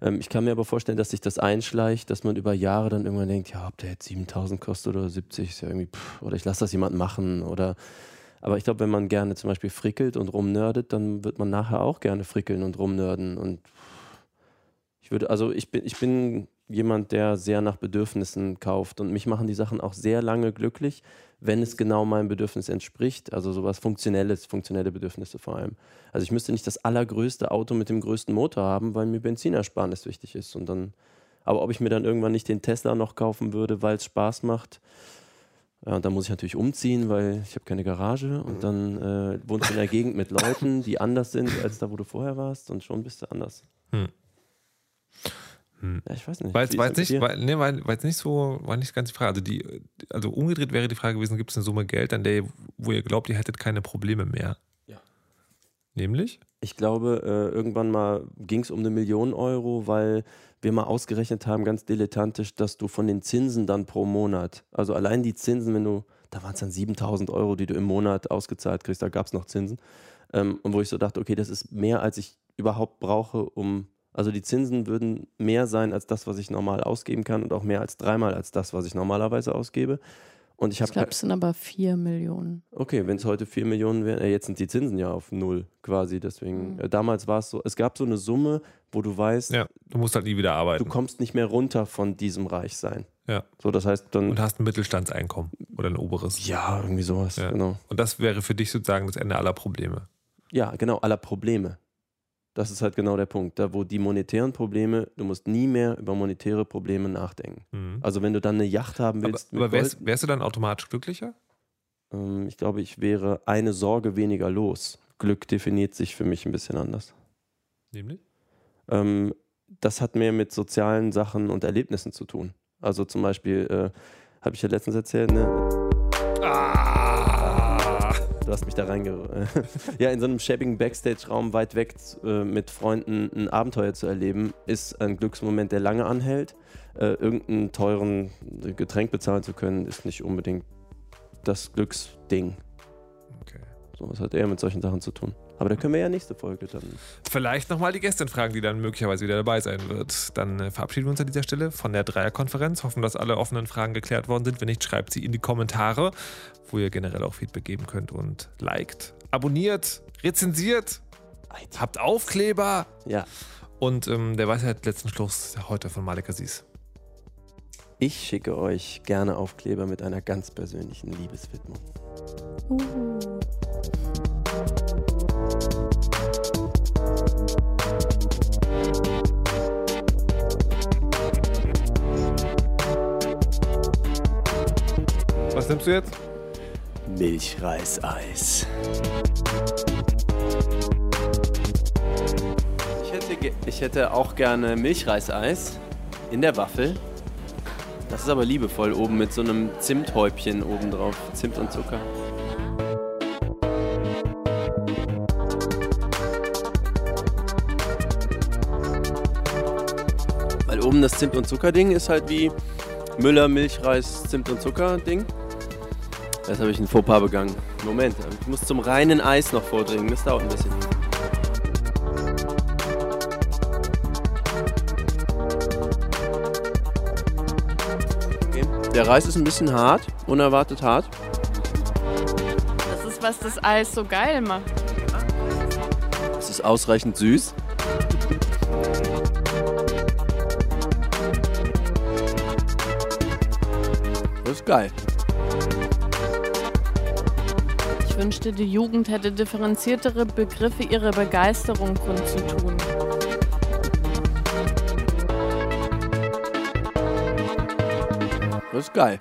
Ähm, ich kann mir aber vorstellen, dass sich das einschleicht, dass man über Jahre dann irgendwann denkt, ja, ob der jetzt 7000 kostet oder 70, ist ja irgendwie, pff, oder ich lasse das jemand machen oder aber ich glaube, wenn man gerne zum Beispiel frickelt und rumnördet, dann wird man nachher auch gerne frickeln und rumnörden. Und ich würde, also ich bin, ich bin jemand, der sehr nach Bedürfnissen kauft und mich machen die Sachen auch sehr lange glücklich, wenn es genau meinem Bedürfnis entspricht. Also sowas Funktionelles, funktionelle Bedürfnisse vor allem. Also ich müsste nicht das allergrößte Auto mit dem größten Motor haben, weil mir Benzinersparnis wichtig ist. Und dann, aber ob ich mir dann irgendwann nicht den Tesla noch kaufen würde, weil es Spaß macht, ja, und dann muss ich natürlich umziehen, weil ich habe keine Garage und mhm. dann äh, wohnst du in der Gegend mit Leuten, die anders sind als da, wo du vorher warst und schon bist du anders. Hm. Hm. Ja, ich weiß nicht. Weil es nicht, weil, nee, weil, weil nicht so, war nicht ganz die Frage. Also, die, also umgedreht wäre die Frage gewesen, gibt es eine Summe Geld, an der, wo ihr glaubt, ihr hättet keine Probleme mehr? Nämlich? Ich glaube, äh, irgendwann mal ging es um eine Million Euro, weil wir mal ausgerechnet haben, ganz dilettantisch, dass du von den Zinsen dann pro Monat, also allein die Zinsen, wenn du, da waren es dann 7000 Euro, die du im Monat ausgezahlt kriegst, da gab es noch Zinsen. Ähm, und wo ich so dachte, okay, das ist mehr, als ich überhaupt brauche, um, also die Zinsen würden mehr sein als das, was ich normal ausgeben kann und auch mehr als dreimal als das, was ich normalerweise ausgebe. Und ich, ich glaube, es sind aber 4 Millionen. Okay, wenn es heute 4 Millionen wären, äh, jetzt sind die Zinsen ja auf null quasi. Deswegen, mhm. äh, damals war es so, es gab so eine Summe, wo du weißt, ja, du musst halt nie wieder arbeiten. Du kommst nicht mehr runter von diesem Reichsein. Ja. So, das heißt dann. Und hast ein Mittelstandseinkommen oder ein oberes. Ja, irgendwie sowas, ja. genau. Und das wäre für dich sozusagen das Ende aller Probleme. Ja, genau, aller Probleme. Das ist halt genau der Punkt. Da, wo die monetären Probleme, du musst nie mehr über monetäre Probleme nachdenken. Mhm. Also, wenn du dann eine Yacht haben willst. Aber, aber wärst, wärst, du dann automatisch glücklicher? Ähm, ich glaube, ich wäre eine Sorge weniger los. Glück definiert sich für mich ein bisschen anders. Nämlich? Ähm, das hat mehr mit sozialen Sachen und Erlebnissen zu tun. Also, zum Beispiel, äh, habe ich ja letztens erzählt, ne? Ah! Du hast mich da reinge... ja, in so einem schäbigen Backstage-Raum weit weg äh, mit Freunden ein Abenteuer zu erleben, ist ein Glücksmoment, der lange anhält. Äh, irgendeinen teuren Getränk bezahlen zu können, ist nicht unbedingt das Glücksding. Okay. So, was hat er mit solchen Sachen zu tun? Aber da können wir ja nächste Folge dann. Vielleicht nochmal die Gästin fragen, die dann möglicherweise wieder dabei sein wird. Dann äh, verabschieden wir uns an dieser Stelle von der Dreierkonferenz. Hoffen, dass alle offenen Fragen geklärt worden sind. Wenn nicht, schreibt sie in die Kommentare, wo ihr generell auch Feedback geben könnt und liked, abonniert, rezensiert, habt Aufkleber. Ja. Und ähm, der Weisheit letzten Schluss heute von Malika Sies. Ich schicke euch gerne Aufkleber mit einer ganz persönlichen Liebeswidmung. Uh. Was nimmst du jetzt? Milchreiseis. Ich hätte, ich hätte auch gerne Milchreiseis in der Waffel. Das ist aber liebevoll oben mit so einem Zimthäubchen oben drauf. Zimt und Zucker. Weil oben das Zimt- und Zucker-Ding ist halt wie Müller, Milchreis, Zimt und Zucker-Ding. Jetzt habe ich einen Fauxpas begangen. Moment, ich muss zum reinen Eis noch vordringen. Das dauert ein bisschen. Okay. Der Reis ist ein bisschen hart, unerwartet hart. Das ist, was das Eis so geil macht. Es ist ausreichend süß. Das ist geil. Wünschte, die Jugend hätte differenziertere Begriffe ihrer Begeisterung kundzutun. Das ist geil.